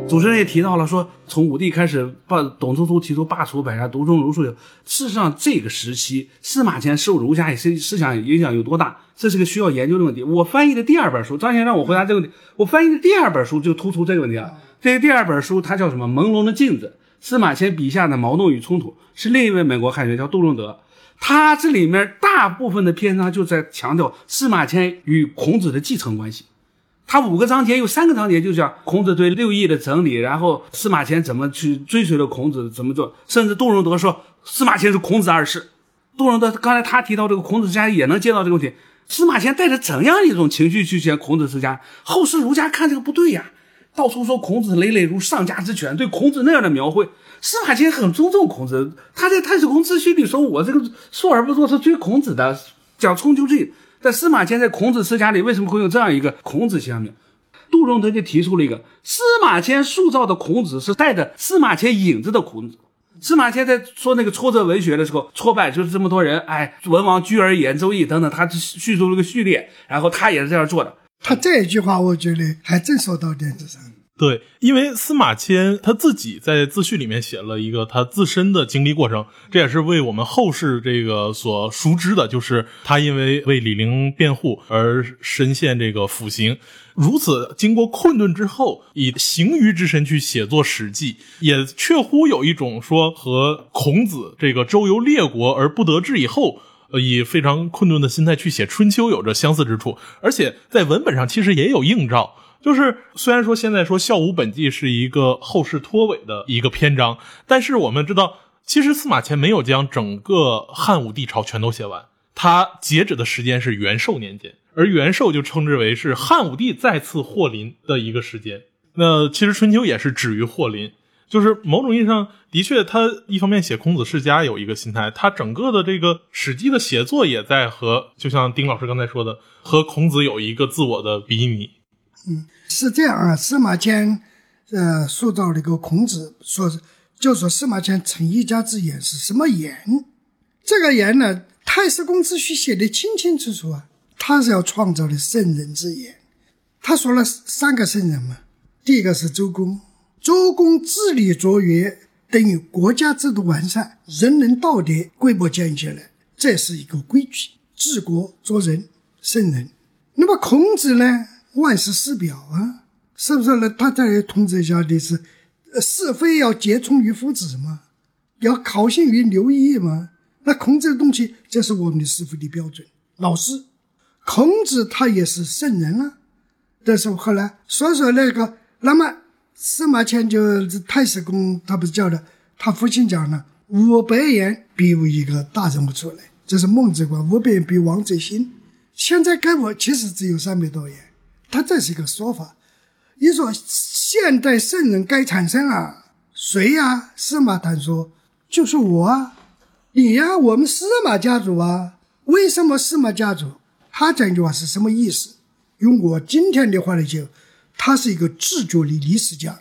主持人也提到了，说从武帝开始，把董仲舒提出罢黜百家，独尊儒术。事实上，这个时期司马迁受儒家思思想影响有多大，这是个需要研究的问题。我翻译的第二本书，张先生让我回答这个问题，我翻译的第二本书就突出这个问题啊。这个第二本书它叫什么？朦胧的镜子，司马迁笔下的矛盾与冲突，是另一位美国汉学家杜润德。他这里面大部分的篇章就在强调司马迁与孔子的继承关系。他五个章节有三个章节就讲孔子对六艺的整理，然后司马迁怎么去追随了孔子怎么做，甚至杜润德说司马迁是孔子二世。杜润德刚才他提到这个孔子之家也能接到这个问题，司马迁带着怎样一种情绪去写孔子之家？后世儒家看这个不对呀，到处说孔子累累如上家之犬，对孔子那样的描绘，司马迁很尊重孔子，他在《太史公自序》里说我这个述而不作是追孔子的，讲春秋志。在司马迁在孔子世家里为什么会有这样一个孔子形象？杜润德就提出了一个司马迁塑造的孔子是带着司马迁影子的孔子。司马迁在说那个挫折文学的时候，挫败就是这么多人，哎，文王居而言周易等等，他叙述了个序列，然后他也是这样做的。他这一句话，我觉得还真说到点子上了。对，因为司马迁他自己在自序里面写了一个他自身的经历过程，这也是为我们后世这个所熟知的，就是他因为为李陵辩护而身陷这个腐刑，如此经过困顿之后，以行于之身去写作《史记》，也确乎有一种说和孔子这个周游列国而不得志以后，呃，以非常困顿的心态去写《春秋》有着相似之处，而且在文本上其实也有映照。就是虽然说现在说《孝武本纪》是一个后世脱尾的一个篇章，但是我们知道，其实司马迁没有将整个汉武帝朝全都写完，他截止的时间是元寿年间，而元寿就称之为是汉武帝再次霍林的一个时间。那其实《春秋》也是止于霍林，就是某种意义上的确，他一方面写孔子世家有一个心态，他整个的这个《史记》的写作也在和，就像丁老师刚才说的，和孔子有一个自我的比拟。嗯。是这样啊，司马迁，呃，塑造了一个孔子，说就说司马迁成一家之言是什么言？这个言呢，《太史公自序》写的清清楚楚啊，他是要创造的圣人之言。他说了三个圣人嘛，第一个是周公，周公治理卓越，等于国家制度完善，人伦道德规模建起来，这是一个规矩，治国做人，圣人。那么孔子呢？万世师表啊，是不是呢？他在统治下的是，是非要皆从于夫子嘛，要考信于刘毅嘛。那孔子的东西，这是我们的师傅的标准。老师，孔子他也是圣人啊。但是后来所以说那个，那么司马迁就太史公，他不是叫的，他父亲讲了，五百言必有一个大人物出来，这是孟子讲，五百言必王者兴。现在给我其实只有三百多言。他这是一个说法，你说现代圣人该产生啊？谁呀？司马谈说就是我啊，你呀，我们司马家族啊。为什么司马家族？他这句话是什么意思？用我今天的话来讲，他是一个自觉的历史家。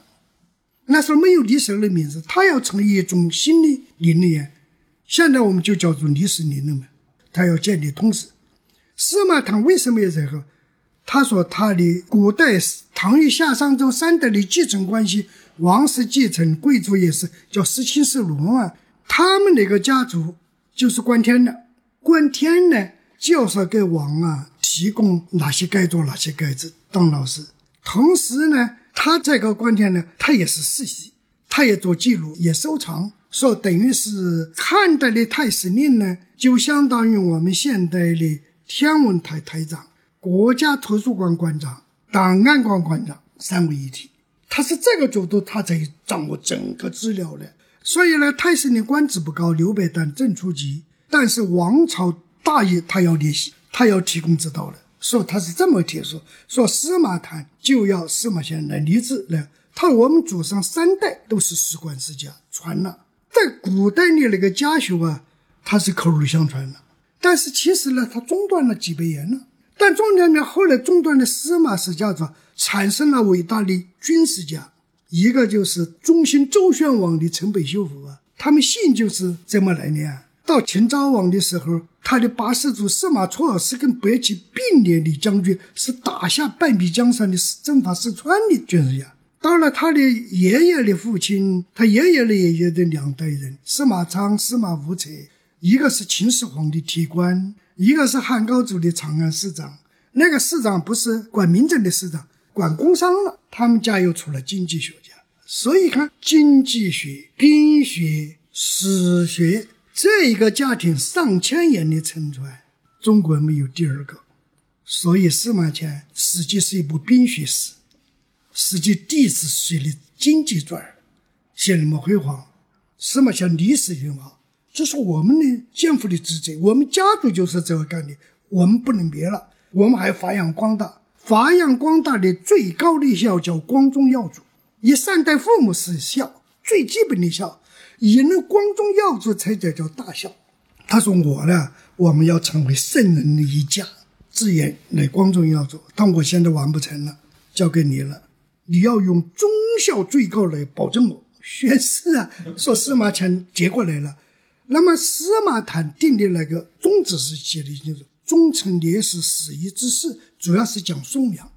那时候没有历史的名字，他要成立一种新的理论，现在我们就叫做历史理论嘛。他要建立通史。司马谈为什么有这个？他说他的古代唐与夏商周三代的继承关系，王室继承，贵族也是叫十亲十禄啊。他们那个家族就是观天的，观天呢就是给王啊提供哪些该做哪些该做当老师。同时呢，他这个观天呢，他也是世袭，他也做记录，也收藏。说等于是汉代的太史令呢，就相当于我们现代的天文台台长、国家图书馆馆长、档案馆馆长三位一体。他是这个角度，他才掌握整个资料的。所以呢，太史令官职不高，刘备当正初级，但是王朝大业他要联系，他要提供指导的。说他是这么提出，说司马谈就要司马迁来立志来。他我们祖上三代都是史官世家，传了。在古代的那个家学啊，他是口耳相传的，但是其实呢，他中断了几百年了。但中间呢，后来中断的司马氏家族产生了伟大的军事家，一个就是中兴周宣王的陈北修复啊，他们姓就是这么来的。到秦昭王的时候，他的八世祖司马错是跟白起并列的将军，是打下半壁江山的征伐四川的军事家。到了他的爷爷的父亲，他爷爷的爷爷的两代人，司马昌、司马无策，一个是秦始皇的提官，一个是汉高祖的长安市长。那个市长不是管民政的市长，管工商了。他们家又出了经济学家，所以看经济学、兵学、史学这一个家庭上千年的沉船，中国没有第二个。所以司马迁实际是一部兵学史。实际第一次写的经济传，写那么辉煌，司马迁历史很好，这是我们的肩负的职责。我们家族就是这个概念，我们不能灭了，我们还发扬光大。发扬光大的最高的孝叫光宗耀祖，以善待父母是孝，最基本的孝，以能光宗耀祖才叫叫大孝。他说我呢，我们要成为圣人的一家，自言来光宗耀祖，但我现在完不成了，交给你了。你要用忠孝最高来保证我宣誓啊！说司马迁接过来了，那么司马谈定的那个宗旨是写的就是忠臣烈士死义之事，主要是讲颂扬。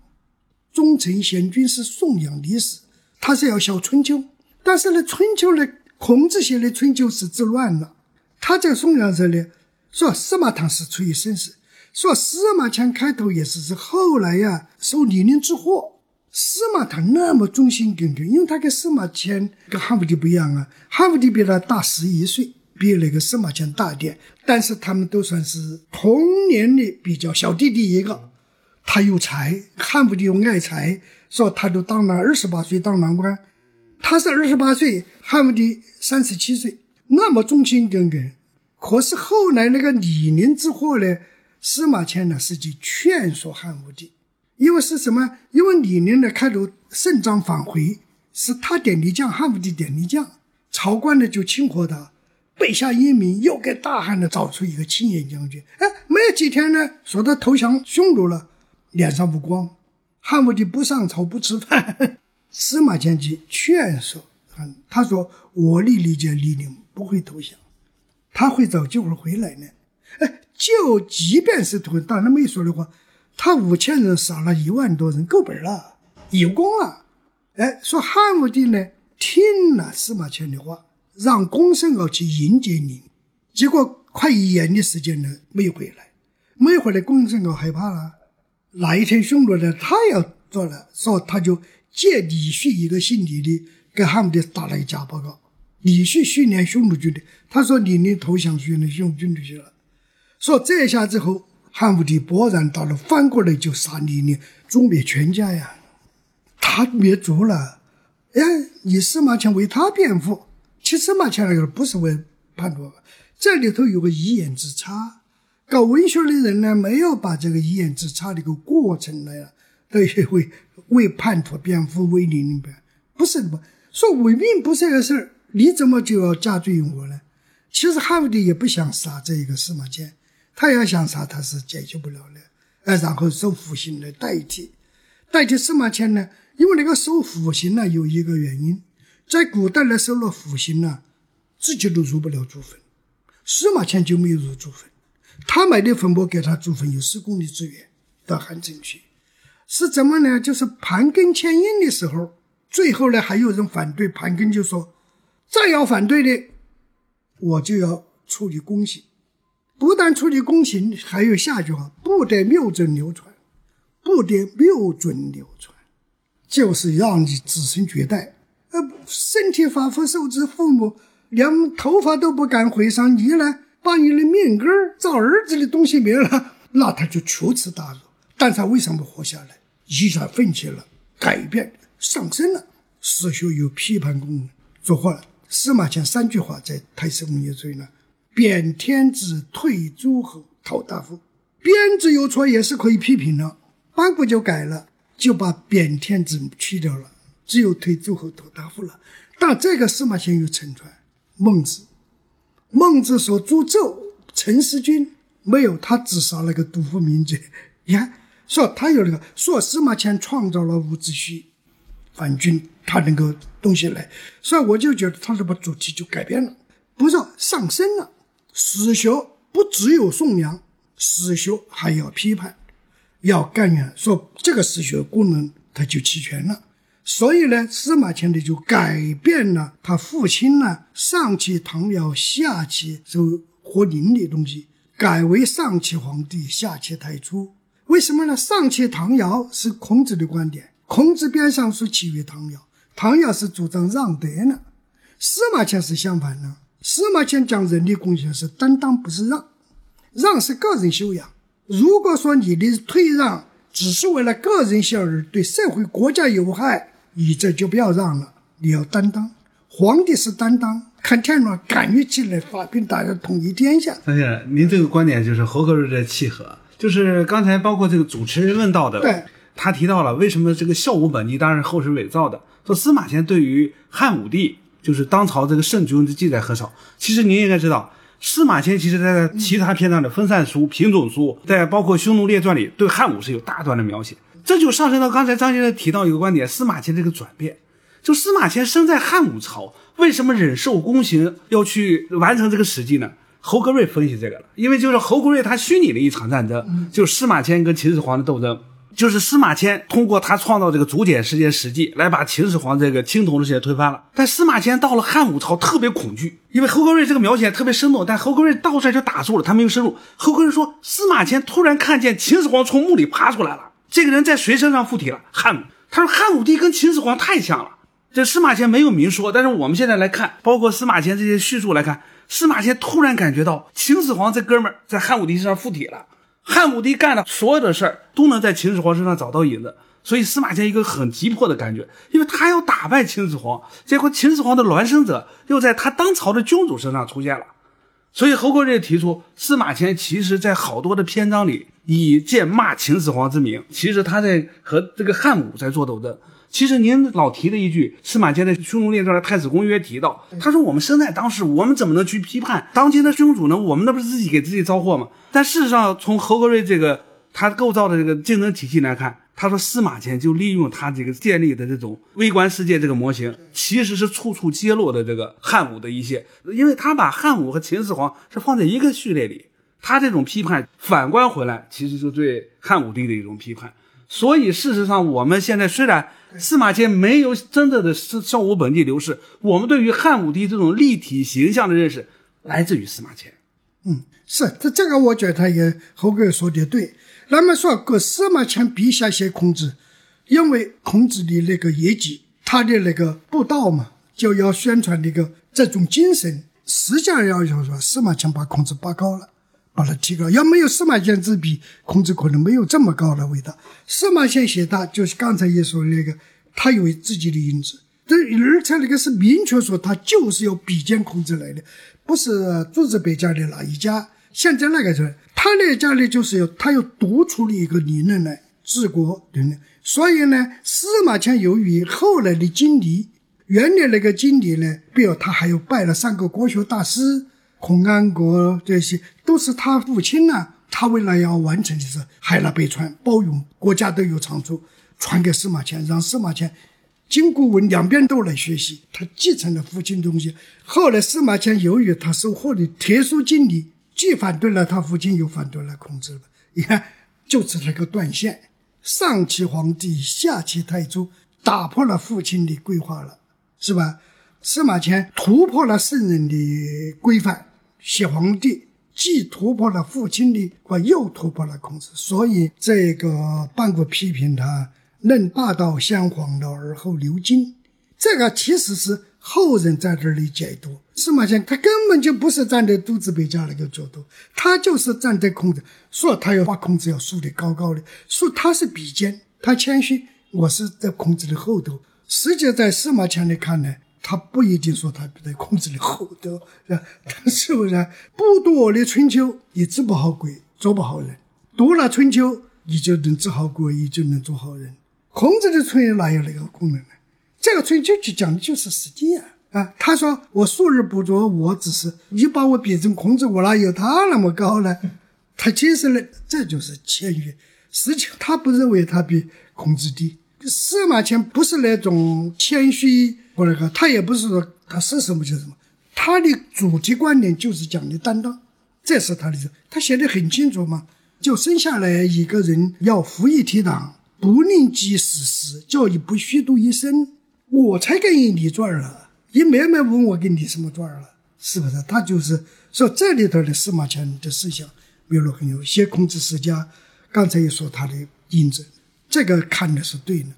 忠臣贤君是颂扬历史，他是要写春秋，但是呢，春秋呢，孔子写的春秋是自乱了。他在颂扬这里说司马谈是出于生死，说司马迁开头也是是后来呀受李陵之祸。司马谈那么忠心耿耿，因为他跟司马迁跟汉武帝不一样啊，汉武帝比他大十一岁，比那个司马迁大一点，但是他们都算是同年的比较小弟弟一个。他有才，汉武帝又爱才，说他都当了二十八岁当郎官，他是二十八岁，汉武帝三十七岁，那么忠心耿耿。可是后来那个李陵之祸呢，司马迁呢是去劝说汉武帝。因为是什么？因为李陵的开头胜仗返回，是他点的将，汉武帝点的将，曹官呢就庆贺他，背下英名，又给大汉呢找出一个青眼将军。哎，没有几天呢，说他投降匈奴了，脸上无光。汉武帝不上朝不吃饭，司马迁去劝说，他说：“我理理解李陵不会投降，他会找机会回来呢。哎，就即便是投，当他没说的话。”他五千人杀了一万多人，够本了，有功了。哎，说汉武帝呢听了司马迁的话，让公孙敖去迎接你，结果快一年的时间呢没有回来，没回来，公孙敖害怕了。哪一天匈奴呢，他要做了，说他就借李旭一个姓李的，给汉武帝打了一假报告。李旭训练匈奴军队，他说李陵投降训练匈奴军队去了，说这下之后。汉武帝勃然大怒，翻过来就杀李陵，诛灭全家呀！他灭族了，哎，你司马迁为他辩护，其实司马迁那个不是为叛徒，这里头有个一言之差。搞文学的人呢，没有把这个一言之差的一个过程呢，都为为叛徒辩护，为李陵辩，不是的说伪命不是个事儿，你怎么就要加罪于我呢？其实汉武帝也不想杀这一个司马迁。他要想杀，他是解决不了的，呃，然后受腐刑来代替，代替司马迁呢？因为那个受腐刑呢，有一个原因，在古代呢，受了腐刑呢，自己都入不了祖坟，司马迁就没有入祖坟，他买的坟墓给他祖坟有十公里之远到汉城去，是怎么呢？就是盘庚迁印的时候，最后呢还有人反对，盘庚就说：“再要反对的，我就要处理宫刑。不但处理宫刑，还有下句话，不得谬准流传，不得谬准流传，就是让你子孙绝代，呃，身体发肤受之父母，连头发都不敢回上，你呢？”把你的命根儿造儿子的东西没了，那他就求此大辱。但他为什么活下来？遗传奋起了，改变上升了。史学有批判功能，做坏了。司马迁三句话在《太史公业罪》呢：贬天子，退诸侯，讨大夫。编子有错也是可以批评的，班固就改了，就把贬天子去掉了，只有退诸侯，讨大夫了。但这个司马迁有承传，孟子。孟子说：“诛纣，陈思君没有，他只杀了个杜甫名者。你看，说他有那个，说司马迁创造了伍子胥、范均，他那个东西来，所以我就觉得他这把主题就改变了，不是上升了。史学不只有颂扬，史学还要批判，要干预。说这个史学功能，它就齐全了。”所以呢，司马迁呢就改变了他父亲呢上启唐尧、下启周和林的东西，改为上启皇帝、下启太初。为什么呢？上启唐尧是孔子的观点，孔子边上说起于唐尧，唐尧是主张让德呢。司马迁是相反的，司马迁讲人的贡献是担当，不是让，让是个人修养。如果说你的退让只是为了个人效益，对社会国家有害。你这就不要让了，你要担当。皇帝是担当，看天皇敢于起来发兵，大家统一天下。张先生，您这个观点就是侯格瑞的契合，就是刚才包括这个主持人问到的，对，他提到了为什么这个孝武本纪当然是后世伪造的，说司马迁对于汉武帝就是当朝这个圣君的记载很少。其实您应该知道，司马迁其实在其他篇章的分散书、品种书，在包括匈奴列传里，对汉武是有大段的描写。这就上升到刚才张先生提到一个观点，司马迁这个转变，就司马迁生在汉武朝，为什么忍受宫刑要去完成这个史记呢？侯格瑞分析这个了，因为就是侯格瑞他虚拟了一场战争，就是司马迁跟秦始皇的斗争，就是司马迁通过他创造这个竹简世界史记来把秦始皇这个青铜的世界推翻了。但司马迁到了汉武朝特别恐惧，因为侯格瑞这个描写特别生动，但侯格瑞到这就打住了，他没有深入。侯格瑞说，司马迁突然看见秦始皇从墓里爬出来了。这个人在谁身上附体了？汉武。他说汉武帝跟秦始皇太像了。这司马迁没有明说，但是我们现在来看，包括司马迁这些叙述来看，司马迁突然感觉到秦始皇这哥们儿在汉武帝身上附体了。汉武帝干的所有的事儿都能在秦始皇身上找到影子，所以司马迁一个很急迫的感觉，因为他要打败秦始皇，结果秦始皇的孪生者又在他当朝的君主身上出现了。所以侯国瑞提出，司马迁其实在好多的篇章里以剑骂秦始皇之名，其实他在和这个汉武在做斗争。其实您老提的一句，司马迁在《匈奴列传》的《太史公约》提到，他说：“我们生在当时，我们怎么能去批判当今的君主呢？我们那不是自己给自己招祸吗？”但事实上，从侯格瑞这个他构造的这个竞争体系来看。他说：“司马迁就利用他这个建立的这种微观世界这个模型，其实是处处揭露的这个汉武的一些，因为他把汉武和秦始皇是放在一个序列里，他这种批判反观回来，其实是对汉武帝的一种批判。所以事实上，我们现在虽然司马迁没有真正的孝武本纪流逝，我们对于汉武帝这种立体形象的认识来自于司马迁。嗯，是他这个，我觉得他也侯哥说的对。”那么说，个司马迁笔下写孔子，因为孔子的那个业绩，他的那个布道嘛，就要宣传那个这种精神。实际上要说，司马迁把孔子拔高了，把它提高。要没有司马迁之笔，孔子可能没有这么高的味道。司马迁写他，就是刚才也说那个，他有自己的因子。这而且那个是明确说，他就是要比肩孔子来的，不是诸子百家的哪一家。现在那个人。他那家里就是要他要独出了一个理论来治国，对不对？所以呢，司马迁由于后来的经历，原来那个经历呢，比如他还有拜了三个国学大师，孔安国这些，都是他父亲呢。他为了要完成的是海纳百川，包容国家都有长处，传给司马迁，让司马迁经古文两边都来学习，他继承了父亲东西。后来司马迁由于他收获的特殊经历。既反对了他父亲，又反对了孔子。你看，就是那个断线，上齐皇帝，下齐太祖，打破了父亲的规划了，是吧？司马迁突破了圣人的规范，写皇帝既突破了父亲的，又突破了孔子，所以这个半个批评他，论霸道先皇老而后流经，这个其实是。后人在这里解读司马迁，他根本就不是站在诸子百家那个角度，他就是站在孔子，说他要把孔子要树得高高的，说他是比肩，他谦虚，我是在孔子的后头。实际在司马迁的看来，他不一定说他在孔子的后头，是吧？是不是？不读我的春秋，你治不好鬼，做不好人；读了春秋，你就能治好鬼，你就能做好人。孔子的春秋哪有那个功能呢？这个春秋就讲的就是实际啊啊！他说我素日不作，我只是你把我比成孔子，我哪有他那么高呢？他其实呢，这就是谦虚。实际他不认为他比孔子低。司马迁不是那种谦虚或那个，他也不是说他是什么就是什么，他的主题观点就是讲的担当，这是他的。他写的很清楚嘛，就生下来一个人要服役提党，不吝积死时，叫你不虚度一生。我才给你立传了，你慢慢问我给你什么传了，是不是？他就是说这里头的司马迁的思想描录很有，写孔子世家，刚才也说他的印证，这个看的是对的。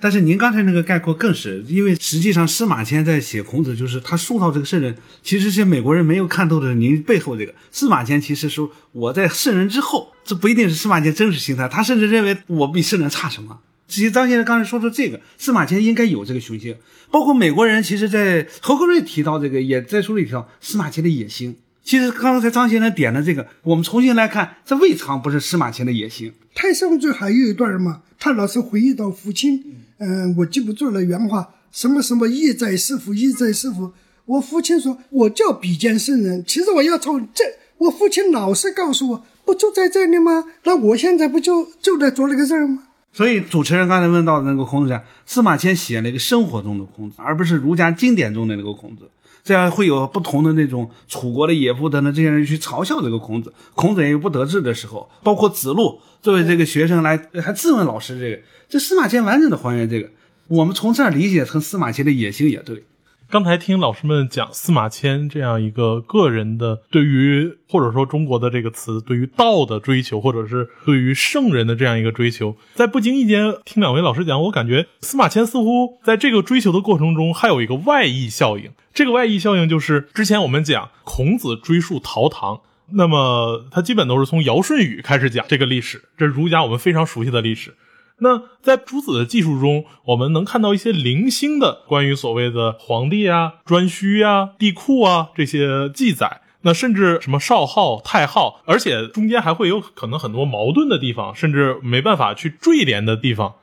但是您刚才那个概括更是，因为实际上司马迁在写孔子，就是他塑造这个圣人，其实是美国人没有看透的。您背后这个司马迁其实说我在圣人之后，这不一定是司马迁真实心态，他甚至认为我比圣人差什么。其实张先生刚才说的这个，司马迁应该有这个雄心，包括美国人，其实，在侯克瑞提到这个，也在书里提到司马迁的野心。其实刚才张先生点的这个，我们重新来看，这未尝不是司马迁的野心。太上传还有一段嘛，他老是回忆到父亲，嗯我记不住了原话，什么什么意在师父，意在师父。我父亲说，我叫比肩圣人，其实我要从这，我父亲老是告诉我，不就在这里吗？那我现在不就就在做那个事儿吗？所以主持人刚才问到的那个孔子讲，司马迁写了一个生活中的孔子，而不是儒家经典中的那个孔子，这样会有不同的那种楚国的野夫等等这些人去嘲笑这个孔子。孔子也有不得志的时候，包括子路作为这个学生来还质问老师这个，这司马迁完整的还原这个，我们从这儿理解成司马迁的野心也对。刚才听老师们讲司马迁这样一个个人的对于或者说中国的这个词对于道的追求，或者是对于圣人的这样一个追求，在不经意间听两位老师讲，我感觉司马迁似乎在这个追求的过程中还有一个外溢效应。这个外溢效应就是之前我们讲孔子追溯陶唐，那么他基本都是从尧舜禹开始讲这个历史，这是儒家我们非常熟悉的历史。那在诸子的记述中，我们能看到一些零星的关于所谓的皇帝啊、颛顼啊、帝喾啊这些记载。那甚至什么少昊、太昊，而且中间还会有可能很多矛盾的地方，甚至没办法去坠连的地方。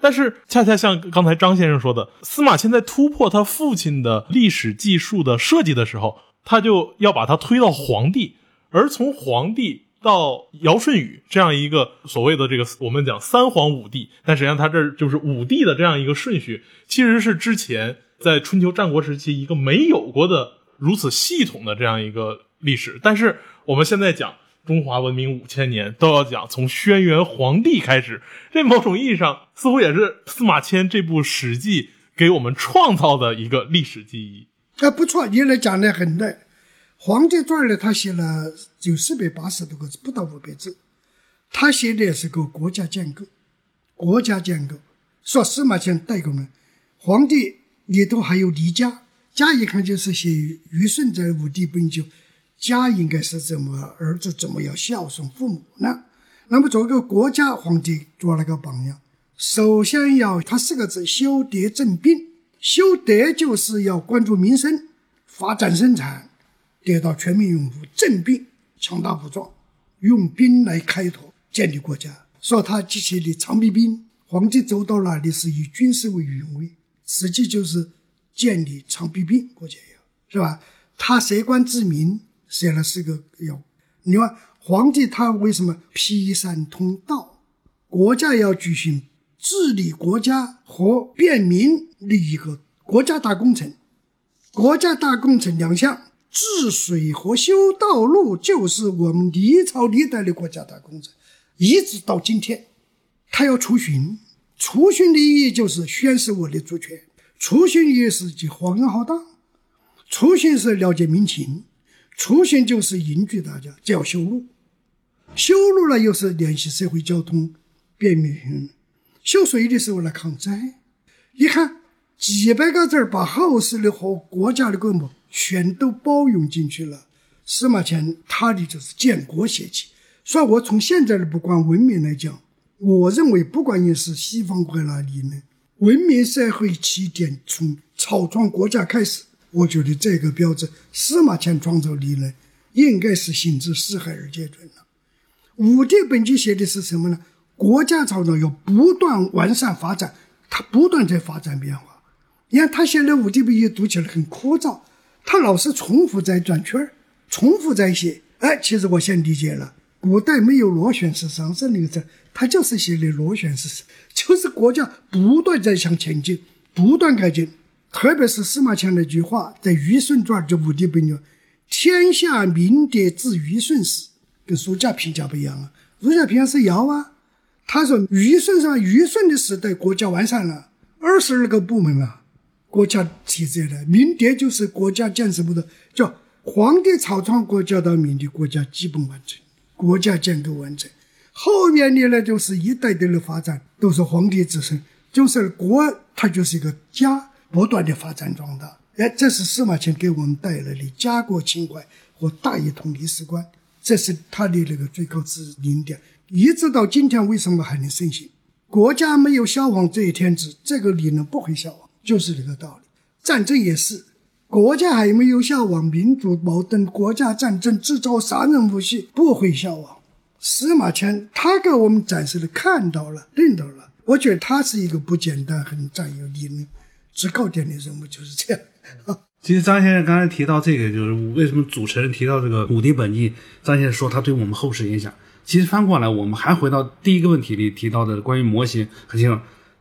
但是恰恰像刚才张先生说的，司马迁在突破他父亲的历史记述的设计的时候，他就要把他推到皇帝，而从皇帝。到尧舜禹这样一个所谓的这个我们讲三皇五帝，但实际上他这就是五帝的这样一个顺序，其实是之前在春秋战国时期一个没有过的如此系统的这样一个历史。但是我们现在讲中华文明五千年，都要讲从轩辕黄帝开始，这某种意义上似乎也是司马迁这部史记给我们创造的一个历史记忆。啊，不错，你来讲的很对。《黄帝传》呢，他写了有四百八十多个字，不到五百字。他写的也是个国家建构，国家建构。说司马迁代工呢，皇帝里头还有离家，家一看就是写于舜在武帝本就，家应该是怎么儿子怎么要孝顺父母呢？那么做个国家皇帝做了个榜样，首先要他四个字：修德正兵。修德就是要关注民生，发展生产。得到全民拥护，镇兵强大武装，用兵来开拓建立国家。说他集结的长臂兵，皇帝走到哪里是以军事为允威，实际就是建立长臂兵国家要是吧？他设官治民，写了四个要。你看皇帝他为什么披山通道？国家要举行治理国家和便民的一个国家大工程，国家大工程两项。治水和修道路就是我们历朝历代的国家大工程，一直到今天。他要出巡，出巡的意义就是宣示我的主权，出巡也是即皇恩浩荡，出巡是了解民情，出巡就是凝聚大家，叫修路。修路呢又是联系社会交通，便民。修水的时候来抗灾，你看几百个字儿把后世的和国家的规模全都包容进去了。司马迁他的就是建国写起，所以我从现在的不管文明来讲，我认为不管你是西方国家理论，文明社会起点从草创国家开始，我觉得这个标志司马迁创造理论应该是行之四海而皆准了。五帝本纪写的是什么呢？国家创造要不断完善发展，它不断在发展变化。你看他写的五帝本纪读起来很枯燥，他老是重复在转圈儿，重复在写。哎，其实我先理解了，古代没有螺旋式上升那个字，他就是写的螺旋式，就是国家不断在向前进，不断改进。特别是司马迁那句话，在《虞舜传》这五帝本纪，天下名德自虞舜始。跟儒家评价不一样啊，儒家评价是尧啊，他说虞舜上虞舜的时代国家完善了，二十二个部门了，国家体制的明德就是国家建设部的，叫皇帝草创国家到明的国家基本完成，国家建构完成，后面的呢就是一代代的发展都是皇帝自身，就是国它就是一个家不断的发展壮大，哎，这是司马迁给我们带来的家国情怀和大一统历史观。这是他的那个最高指引点，一直到今天为什么还能盛行？国家没有消亡这一天子，这个理论不会消亡，就是这个道理。战争也是，国家还没有消亡，民族矛盾、国家战争制造杀人武器不会消亡。司马迁他给我们展示的看到了、认到了，我觉得他是一个不简单、很占有理论、制高点的人物，就是这样。其实张先生刚才提到这个，就是为什么主持人提到这个《武帝本纪》，张先生说他对我们后世影响。其实翻过来，我们还回到第一个问题里提到的关于模型和这种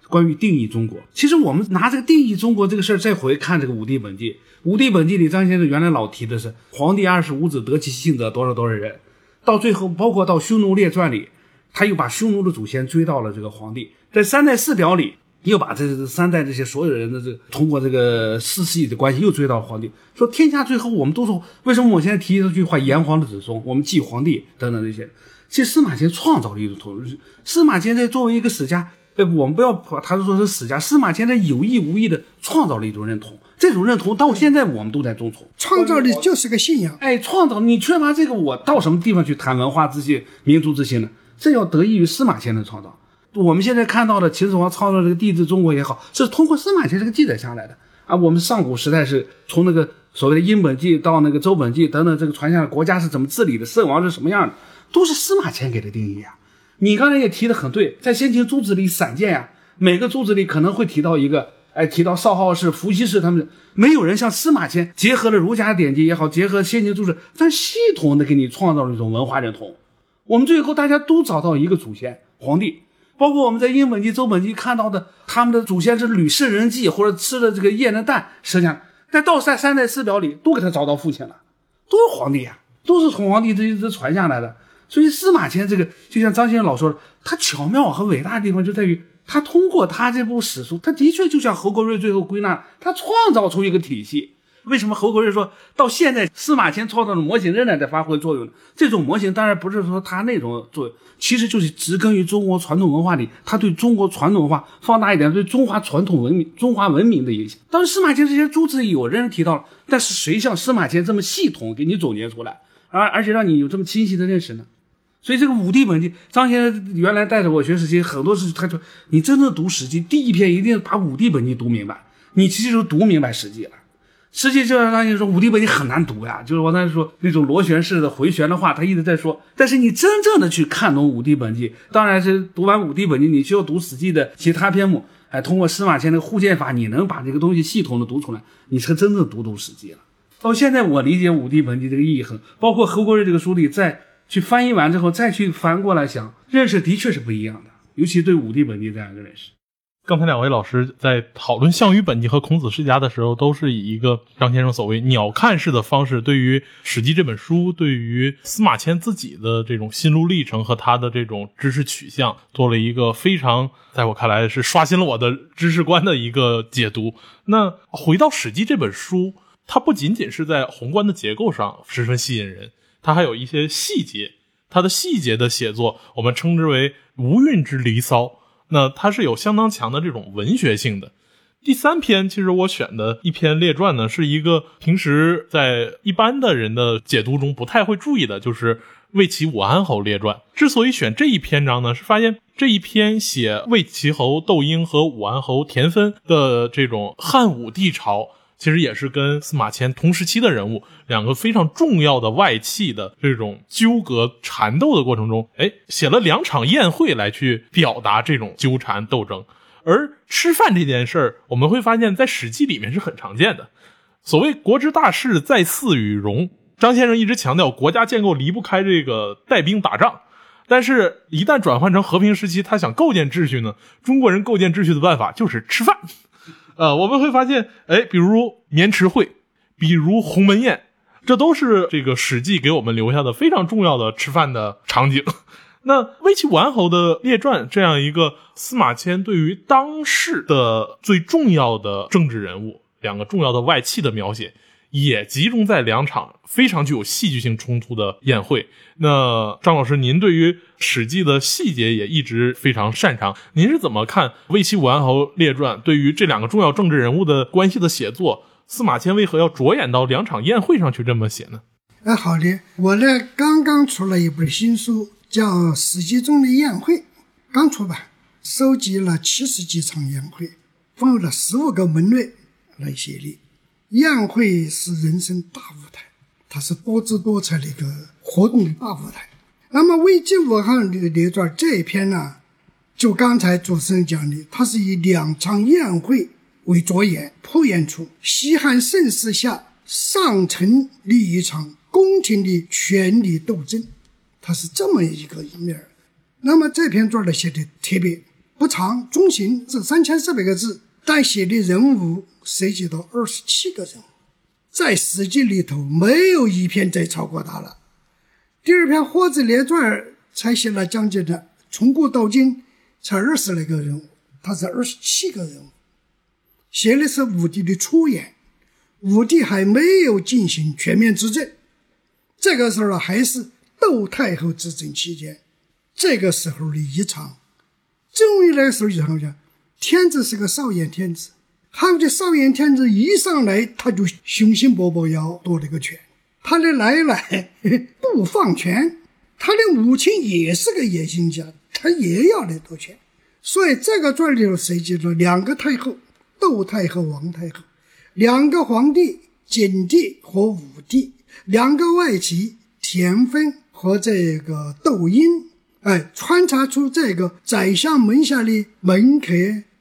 关于定义中国。其实我们拿这个定义中国这个事儿再回看这个《五帝本纪》，《五帝本纪》里张先生原来老提的是皇帝二十五子得其幸者多少多少人，到最后包括到《匈奴列传》里，他又把匈奴的祖先追到了这个皇帝，在《三代四表》里。又把这三代这些所有人的这个通过这个世系的关系又追到皇帝，说天下最后我们都说为什么我现在提这句话？炎黄的子孙，我们祭皇帝等等这些。其实司马迁创造了一种统治。司马迁在作为一个史家，呃，我们不要把他说是史家。司马迁在有意无意的创造了一种认同，这种认同到现在我们都在遵从。创造的就是个信仰。哎，创造你缺乏这个，我到什么地方去谈文化自信、民族自信呢？这要得益于司马迁的创造。我们现在看到的秦始皇创造这个帝制中国也好，是通过司马迁这个记载下来的啊。我们上古时代是从那个所谓的殷本纪到那个周本纪等等，这个传下来国家是怎么治理的，圣王是什么样的，都是司马迁给的定义啊。你刚才也提的很对，在先秦诸子里散见呀，每个诸子里可能会提到一个，哎，提到少昊氏、伏羲氏他们，没有人像司马迁结合了儒家典籍也好，结合先秦诸子，但系统的给你创造了一种文化认同。我们最后大家都找到一个祖先皇帝。包括我们在殷本纪、周本纪看到的，他们的祖先是吕氏人祭或者吃了这个燕的蛋，实际上在道三三代四表里都给他找到父亲了，都是皇帝呀，都是从皇帝这一直传下来的。所以司马迁这个，就像张先生老说的，他巧妙和伟大的地方就在于，他通过他这部史书，他的确就像侯国瑞最后归纳，他创造出一个体系。为什么侯国瑞说到现在司马迁创造的模型仍然在发挥作用呢？这种模型当然不是说他那种作用，其实就是植根于中国传统文化里，他对中国传统文化放大一点，对中华传统文明、中华文明的影响。当然，司马迁这些诸子有人提到了，但是谁像司马迁这么系统给你总结出来，而而且让你有这么清晰的认识呢？所以这个五帝本纪，张先生原来带着我学史记，很多事情他说你真正读史记，第一篇一定把五帝本纪读明白，你其实就读明白史记了。实际上，张先生说《五帝本纪》很难读呀，就是我刚才说那种螺旋式的回旋的话，他一直在说。但是你真正的去看懂《五帝本纪》，当然是读完《五帝本纪》，你需要读《史记》的其他篇目，哎，通过司马迁的互鉴法，你能把这个东西系统的读出来，你是真正读懂《史记》了。到现在，我理解《五帝本纪》这个意义很，包括侯国瑞这个书里在去翻译完之后，再去翻过来想，认识的确是不一样的，尤其对《武帝本纪》这样一个认识。刚才两位老师在讨论项羽本纪和孔子世家的时候，都是以一个张先生所谓“鸟瞰式”的方式，对于《史记》这本书，对于司马迁自己的这种心路历程和他的这种知识取向，做了一个非常在我看来是刷新了我的知识观的一个解读。那回到《史记》这本书，它不仅仅是在宏观的结构上十分吸引人，它还有一些细节，它的细节的写作，我们称之为“无韵之离骚”。那它是有相当强的这种文学性的。第三篇，其实我选的一篇列传呢，是一个平时在一般的人的解读中不太会注意的，就是魏齐武安侯列传。之所以选这一篇章呢，是发现这一篇写魏齐侯窦婴和武安侯田芬的这种汉武帝朝。其实也是跟司马迁同时期的人物，两个非常重要的外戚的这种纠葛缠斗的过程中，哎，写了两场宴会来去表达这种纠缠斗争。而吃饭这件事儿，我们会发现在《史记》里面是很常见的。所谓国之大事，在祀与戎。张先生一直强调，国家建构离不开这个带兵打仗，但是一旦转换成和平时期，他想构建秩序呢？中国人构建秩序的办法就是吃饭。呃，我们会发现，哎，比如渑池会，比如鸿门宴，这都是这个《史记》给我们留下的非常重要的吃饭的场景。那魏齐完侯的列传这样一个司马迁对于当世的最重要的政治人物、两个重要的外戚的描写。也集中在两场非常具有戏剧性冲突的宴会。那张老师，您对于《史记》的细节也一直非常擅长，您是怎么看魏齐武安侯列传对于这两个重要政治人物的关系的写作？司马迁为何要着眼到两场宴会上去这么写呢？哎，好的，我呢刚刚出了一本新书，叫《史记》中的宴会，刚出版，收集了七十几场宴会，分为了十五个门类来写的。宴会是人生大舞台，它是多姿多彩的一个活动的大舞台。那么《魏晋武汉的列传》这一篇呢，就刚才主持人讲的，它是以两场宴会为着眼，铺演出西汉盛世下上层的一场宫廷的权力斗争，它是这么一个一面。那么这篇传呢写的特别不长，中行是三千四百个字，但写的人物。涉及到二十七个人，在《史记》里头没有一篇再超过他了。第二篇《霍子列传》才写了将近的，从古到今才二十来个人物，他是二十七个人物，写的是武帝的初演，武帝还没有进行全面执政，这个时候呢还是窦太后执政期间，这个时候的一场，正于那时候就好像天子是个少年天子。汉武帝少炎天子一上来，他就雄心勃勃要夺这个权。他的奶奶不放权，他的母亲也是个野心家，他也要来夺权。所以这个传里头涉及了两个太后，窦太后、王太后，两个皇帝，景帝和武帝，两个外戚，田芬和这个窦婴。哎，穿插出这个宰相门下的门客、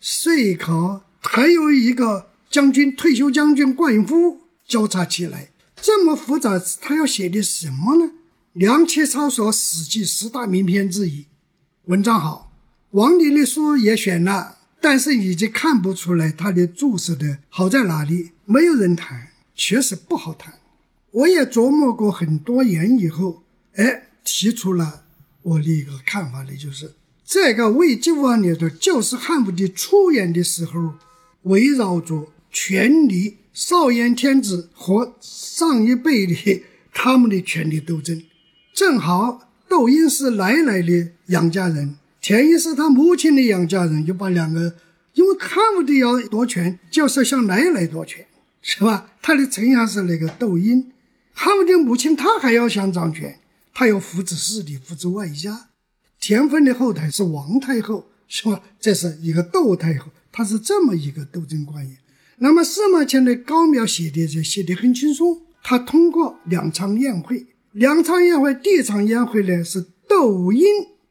说客。还有一个将军，退休将军灌夫交叉起来，这么复杂，他要写的什么呢？梁启超说《史记》十大名篇之一，文章好。王林的书也选了，但是已经看不出来他的注释的好在哪里，没有人谈，确实不好谈。我也琢磨过很多年以后，哎，提出了我的一个看法呢，就是这个魏晋武王列传就是汉武帝出演的时候。围绕着权力，少炎天子和上一辈的他们的权力斗争。正好窦婴是奶奶的养家人，田婴是他母亲的养家人，就把两个，因为汉武帝要夺权，就是要向奶奶夺权，是吧？他的丞相是那个窦婴，汉武帝母亲他还要想掌权，他要扶持势力，扶持外家。田丰的后台是王太后，是吧？这是一个窦太后。他是这么一个斗争关系。那么司马迁的高描写的就写的很轻松。他通过两场宴会，两场宴会，第一场宴会呢是窦婴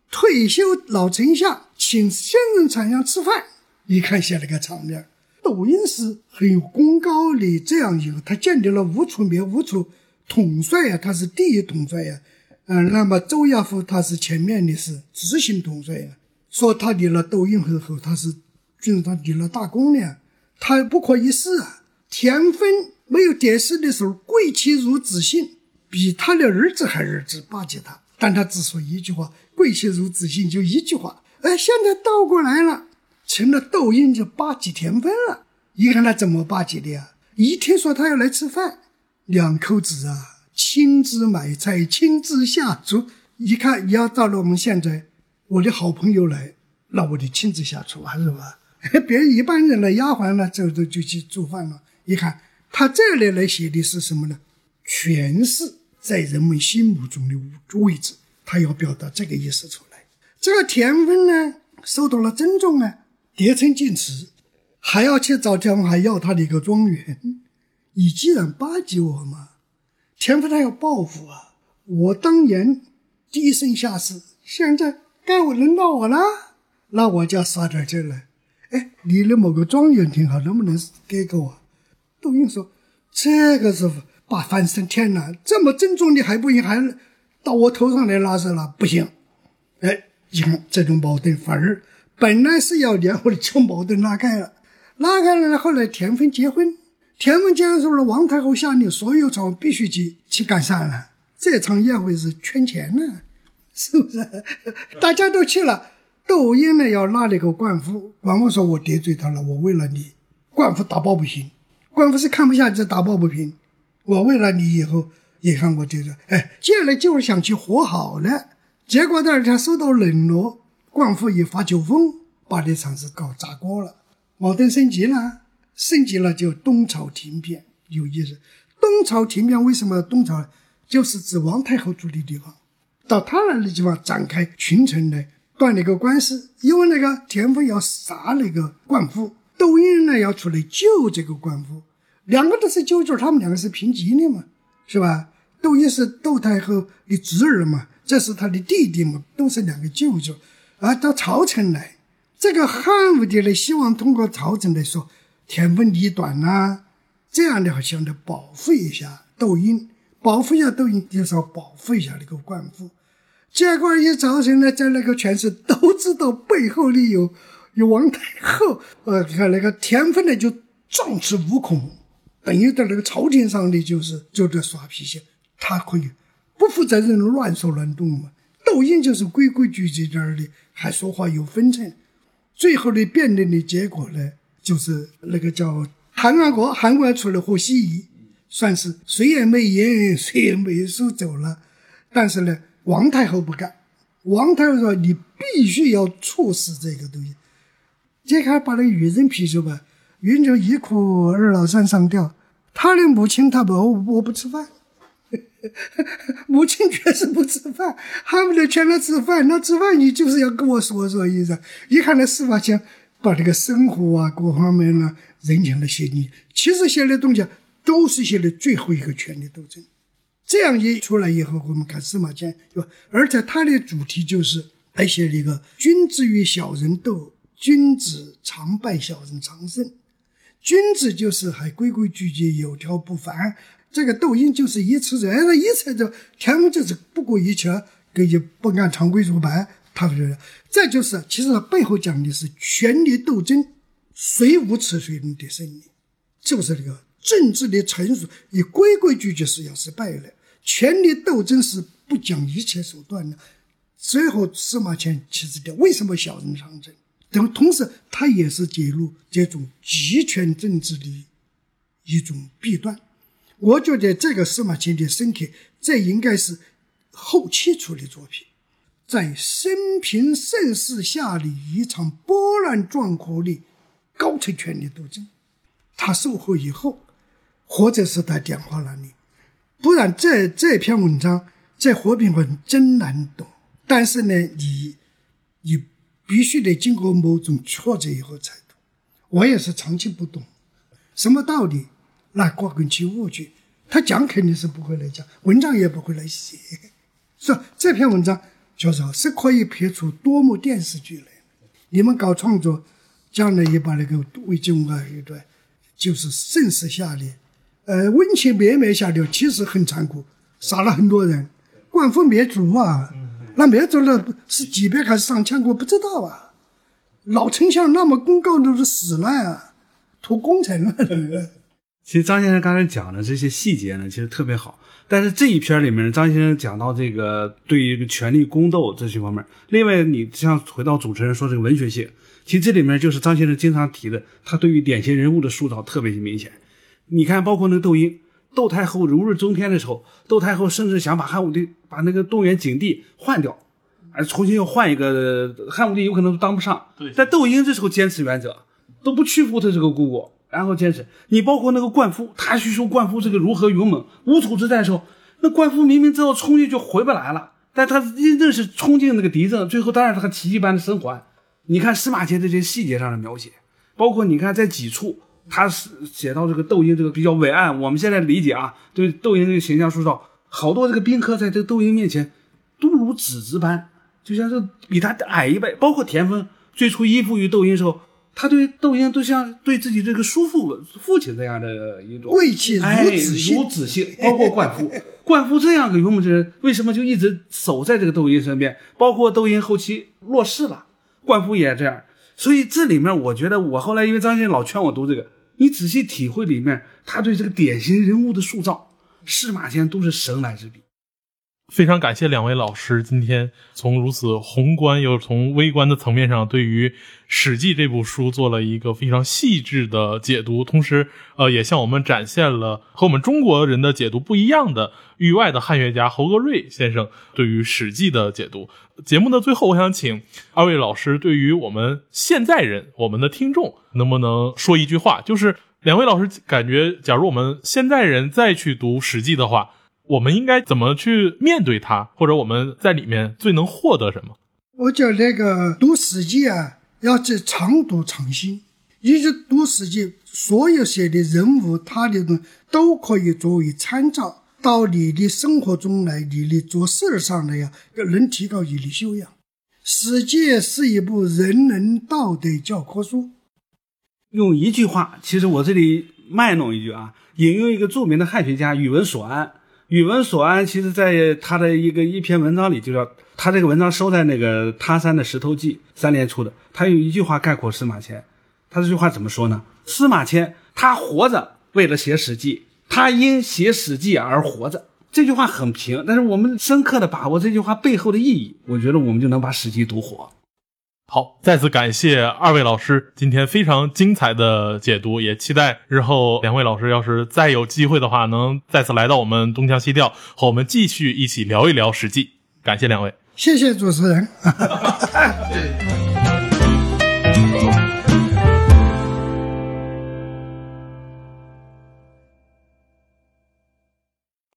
退休老丞相请现任丞相吃饭，一看写了个场面。窦婴是很有功高的这样一个，他建立了吴楚灭吴楚统帅呀，他是第一统帅呀。嗯，那么周亚夫他是前面的是执行统帅呀。说他立了窦婴后后，他是。军上立了大功呢，他不可一世啊。田丰没有得势的时候，贵戚如子信，比他的儿子还儿子巴结他，但他只说一句话：“贵戚如子信”，就一句话。哎，现在倒过来了，成了窦婴就巴结田丰了。你看他怎么巴结的呀？一听说他要来吃饭，两口子啊，亲自买菜，亲自下厨。一看，要到了我们现在，我的好朋友来，那我得亲自下厨啊，是吧？别一般人的丫鬟呢，走走就去做饭了。一看，他这里来写的是什么呢？权势在人们心目中的位置，他要表达这个意思出来。这个田丰呢，受到了尊重啊，叠称进池，还要去找田丰，还要他的一个庄园。你既然巴结我嘛，田丰他要报复啊！我当年低声下气，现在该我轮到我了，那我就要耍点劲了。哎，你的某个庄园挺好，能不能给给我？窦婴说：“这个是把翻身天了，这么郑重的还不行，还到我头上来拉扯了，不行。”哎。你看这种矛盾，反而本来是要联合的，就矛盾拉开了，拉开了。后来田芬结婚，田丰结婚时候，王太后下令所有朝必须去去赶上了。这场宴会是圈钱呢，是不是？大家都去了，窦婴呢要拉那个灌夫，灌夫说：“我得罪他了，我为了你，灌夫打抱不平。灌夫是看不下去，打抱不平。我为了你以后，也看我得罪，哎，接下来就是想去和好了。”结果第二天受到冷落，灌夫一发酒疯，把这场子搞砸锅了，矛盾升级了，升级了就东朝廷变，有意思。东朝廷变为什么东朝？就是指王太后住的地方，到他那的地方展开群臣来断那个官司，因为那个田丰要杀那个官夫，窦婴呢要出来救这个官夫，两个都是舅舅，他们两个是平级的嘛，是吧？窦婴是窦太后的侄儿嘛。这是他的弟弟嘛，都是两个舅舅，啊，到朝臣来，这个汉武帝呢，希望通过朝臣来说田丰理短呐，这样的好像的保护一下窦婴，保护一下窦婴，就是要保护一下那个官夫。结果一造成呢，在那个全市都知道背后里有有王太后，呃，你看那个田丰呢就壮志无恐，等于在那个朝廷上的就是就在耍脾气，他可以。不负责任的乱说乱动嘛，窦婴就是规规矩矩点儿的，还说话有分寸。最后的辩论的结果呢，就是那个叫韩安国，韩国出来和稀泥，算是谁也没赢，谁也没输走了。但是呢，王太后不干，王太后说你必须要处死这个东西。揭开把那玉人皮说吧，玉人就一哭二老三上吊，他的母亲他不我不吃饭。母亲确实不吃饭，恨不得劝他吃饭。那吃饭你就是要跟我说说意思。一看那司马迁把这个生活啊各方面呢，人情的写你，其实写的东西都是写的最后一个权力斗争。这样一出来以后，我们看司马迁，对吧？而且他的主题就是来写了一个君子与小人斗，君子常败，小人常胜。君子就是还规规矩矩，有条不紊。这个窦婴就是一次这，哎，一次就田丰就是不顾一切，给就不按常规做办。他说，这就是其实他背后讲的是权力斗争，谁无耻谁能得胜利，就是这个政治的成熟，以规规矩矩是要失败的，权力斗争是不讲一切手段的。最后司马迁其实的为什么小人常胜？等同时他也是揭露这种集权政治的一种弊端。我觉得这个司马迁的深刻，这应该是后期出的作品，在生平盛世下的一场波澜壮阔的高层权力斗争。他受后以后，或者是在电话那里，不然这这篇文章在和平文真难懂。但是呢，你你必须得经过某种挫折以后才懂。我也是长期不懂什么道理。那过根去误去，他讲肯定是不会来讲，文章也不会来写。是吧这篇文章叫做是可以拍出多幕电视剧来。你们搞创作，将来也把那个魏晋文化一段，就是盛世下的，呃，温情灭灭下的，其实很残酷，杀了很多人，官府灭族啊，那灭族了是几百还是上千个不知道啊。老丞相那么公告都是死了啊，图功臣了。其实张先生刚才讲的这些细节呢，其实特别好。但是这一篇里面，张先生讲到这个对于权力宫斗这些方面。另外，你像回到主持人说这个文学性，其实这里面就是张先生经常提的，他对于典型人物的塑造特别明显。你看，包括那个窦婴，窦太后如日中天的时候，窦太后甚至想把汉武帝把那个动员景帝换掉，而重新又换一个汉武帝，有可能都当不上。对但窦婴这时候坚持原则，都不屈服他这个姑姑。然后坚持，你包括那个灌夫，他叙述灌夫这个如何勇猛。无处之战的时候，那灌夫明明知道冲进就回不来了，但他硬是冲进那个敌阵，最后当然他奇迹般的生还。你看司马迁这些细节上的描写，包括你看在几处，他是写到这个窦婴这个比较伟岸。我们现在理解啊，对窦婴这个形象塑造，好多这个宾客在这个窦婴面前都如子之般，就像是比他矮一辈。包括田丰最初依附于窦婴时候。他对窦婴都像对自己这个叔父、父亲这样的一种贵气如子性，如子性。包括灌夫，灌夫这样个勇猛之人，为什么就一直守在这个窦婴身边？包括窦婴后期落世了，灌夫也这样。所以这里面，我觉得我后来因为张先生老劝我读这个，你仔细体会里面他对这个典型人物的塑造，司马迁都是神来之笔。非常感谢两位老师今天从如此宏观又从微观的层面上，对于《史记》这部书做了一个非常细致的解读，同时，呃，也向我们展现了和我们中国人的解读不一样的域外的汉学家侯格瑞先生对于《史记》的解读。节目的最后，我想请二位老师对于我们现在人、我们的听众，能不能说一句话？就是两位老师感觉，假如我们现在人再去读《史记》的话。我们应该怎么去面对它，或者我们在里面最能获得什么？我觉得那个读《史记》啊，要去常读常新。一直读《史记》，所有写的人物，他的东都可以作为参照，到你的生活中来，你的做事上来呀，能提高你的修养。《史记》是一部人伦道德教科书。用一句话，其实我这里卖弄一句啊，引用一个著名的汉学家宇文所安。宇文所安其实在他的一个一篇文章里，就叫他这个文章收在那个《他山的石头记》三联出的。他用一句话概括司马迁，他这句话怎么说呢？司马迁他活着为了写《史记》，他因写《史记》而活着。这句话很平，但是我们深刻的把握这句话背后的意义，我觉得我们就能把《史记》读活。好，再次感谢二位老师今天非常精彩的解读，也期待日后两位老师要是再有机会的话，能再次来到我们东腔西调，和我们继续一起聊一聊《史记》。感谢两位，谢谢主持人。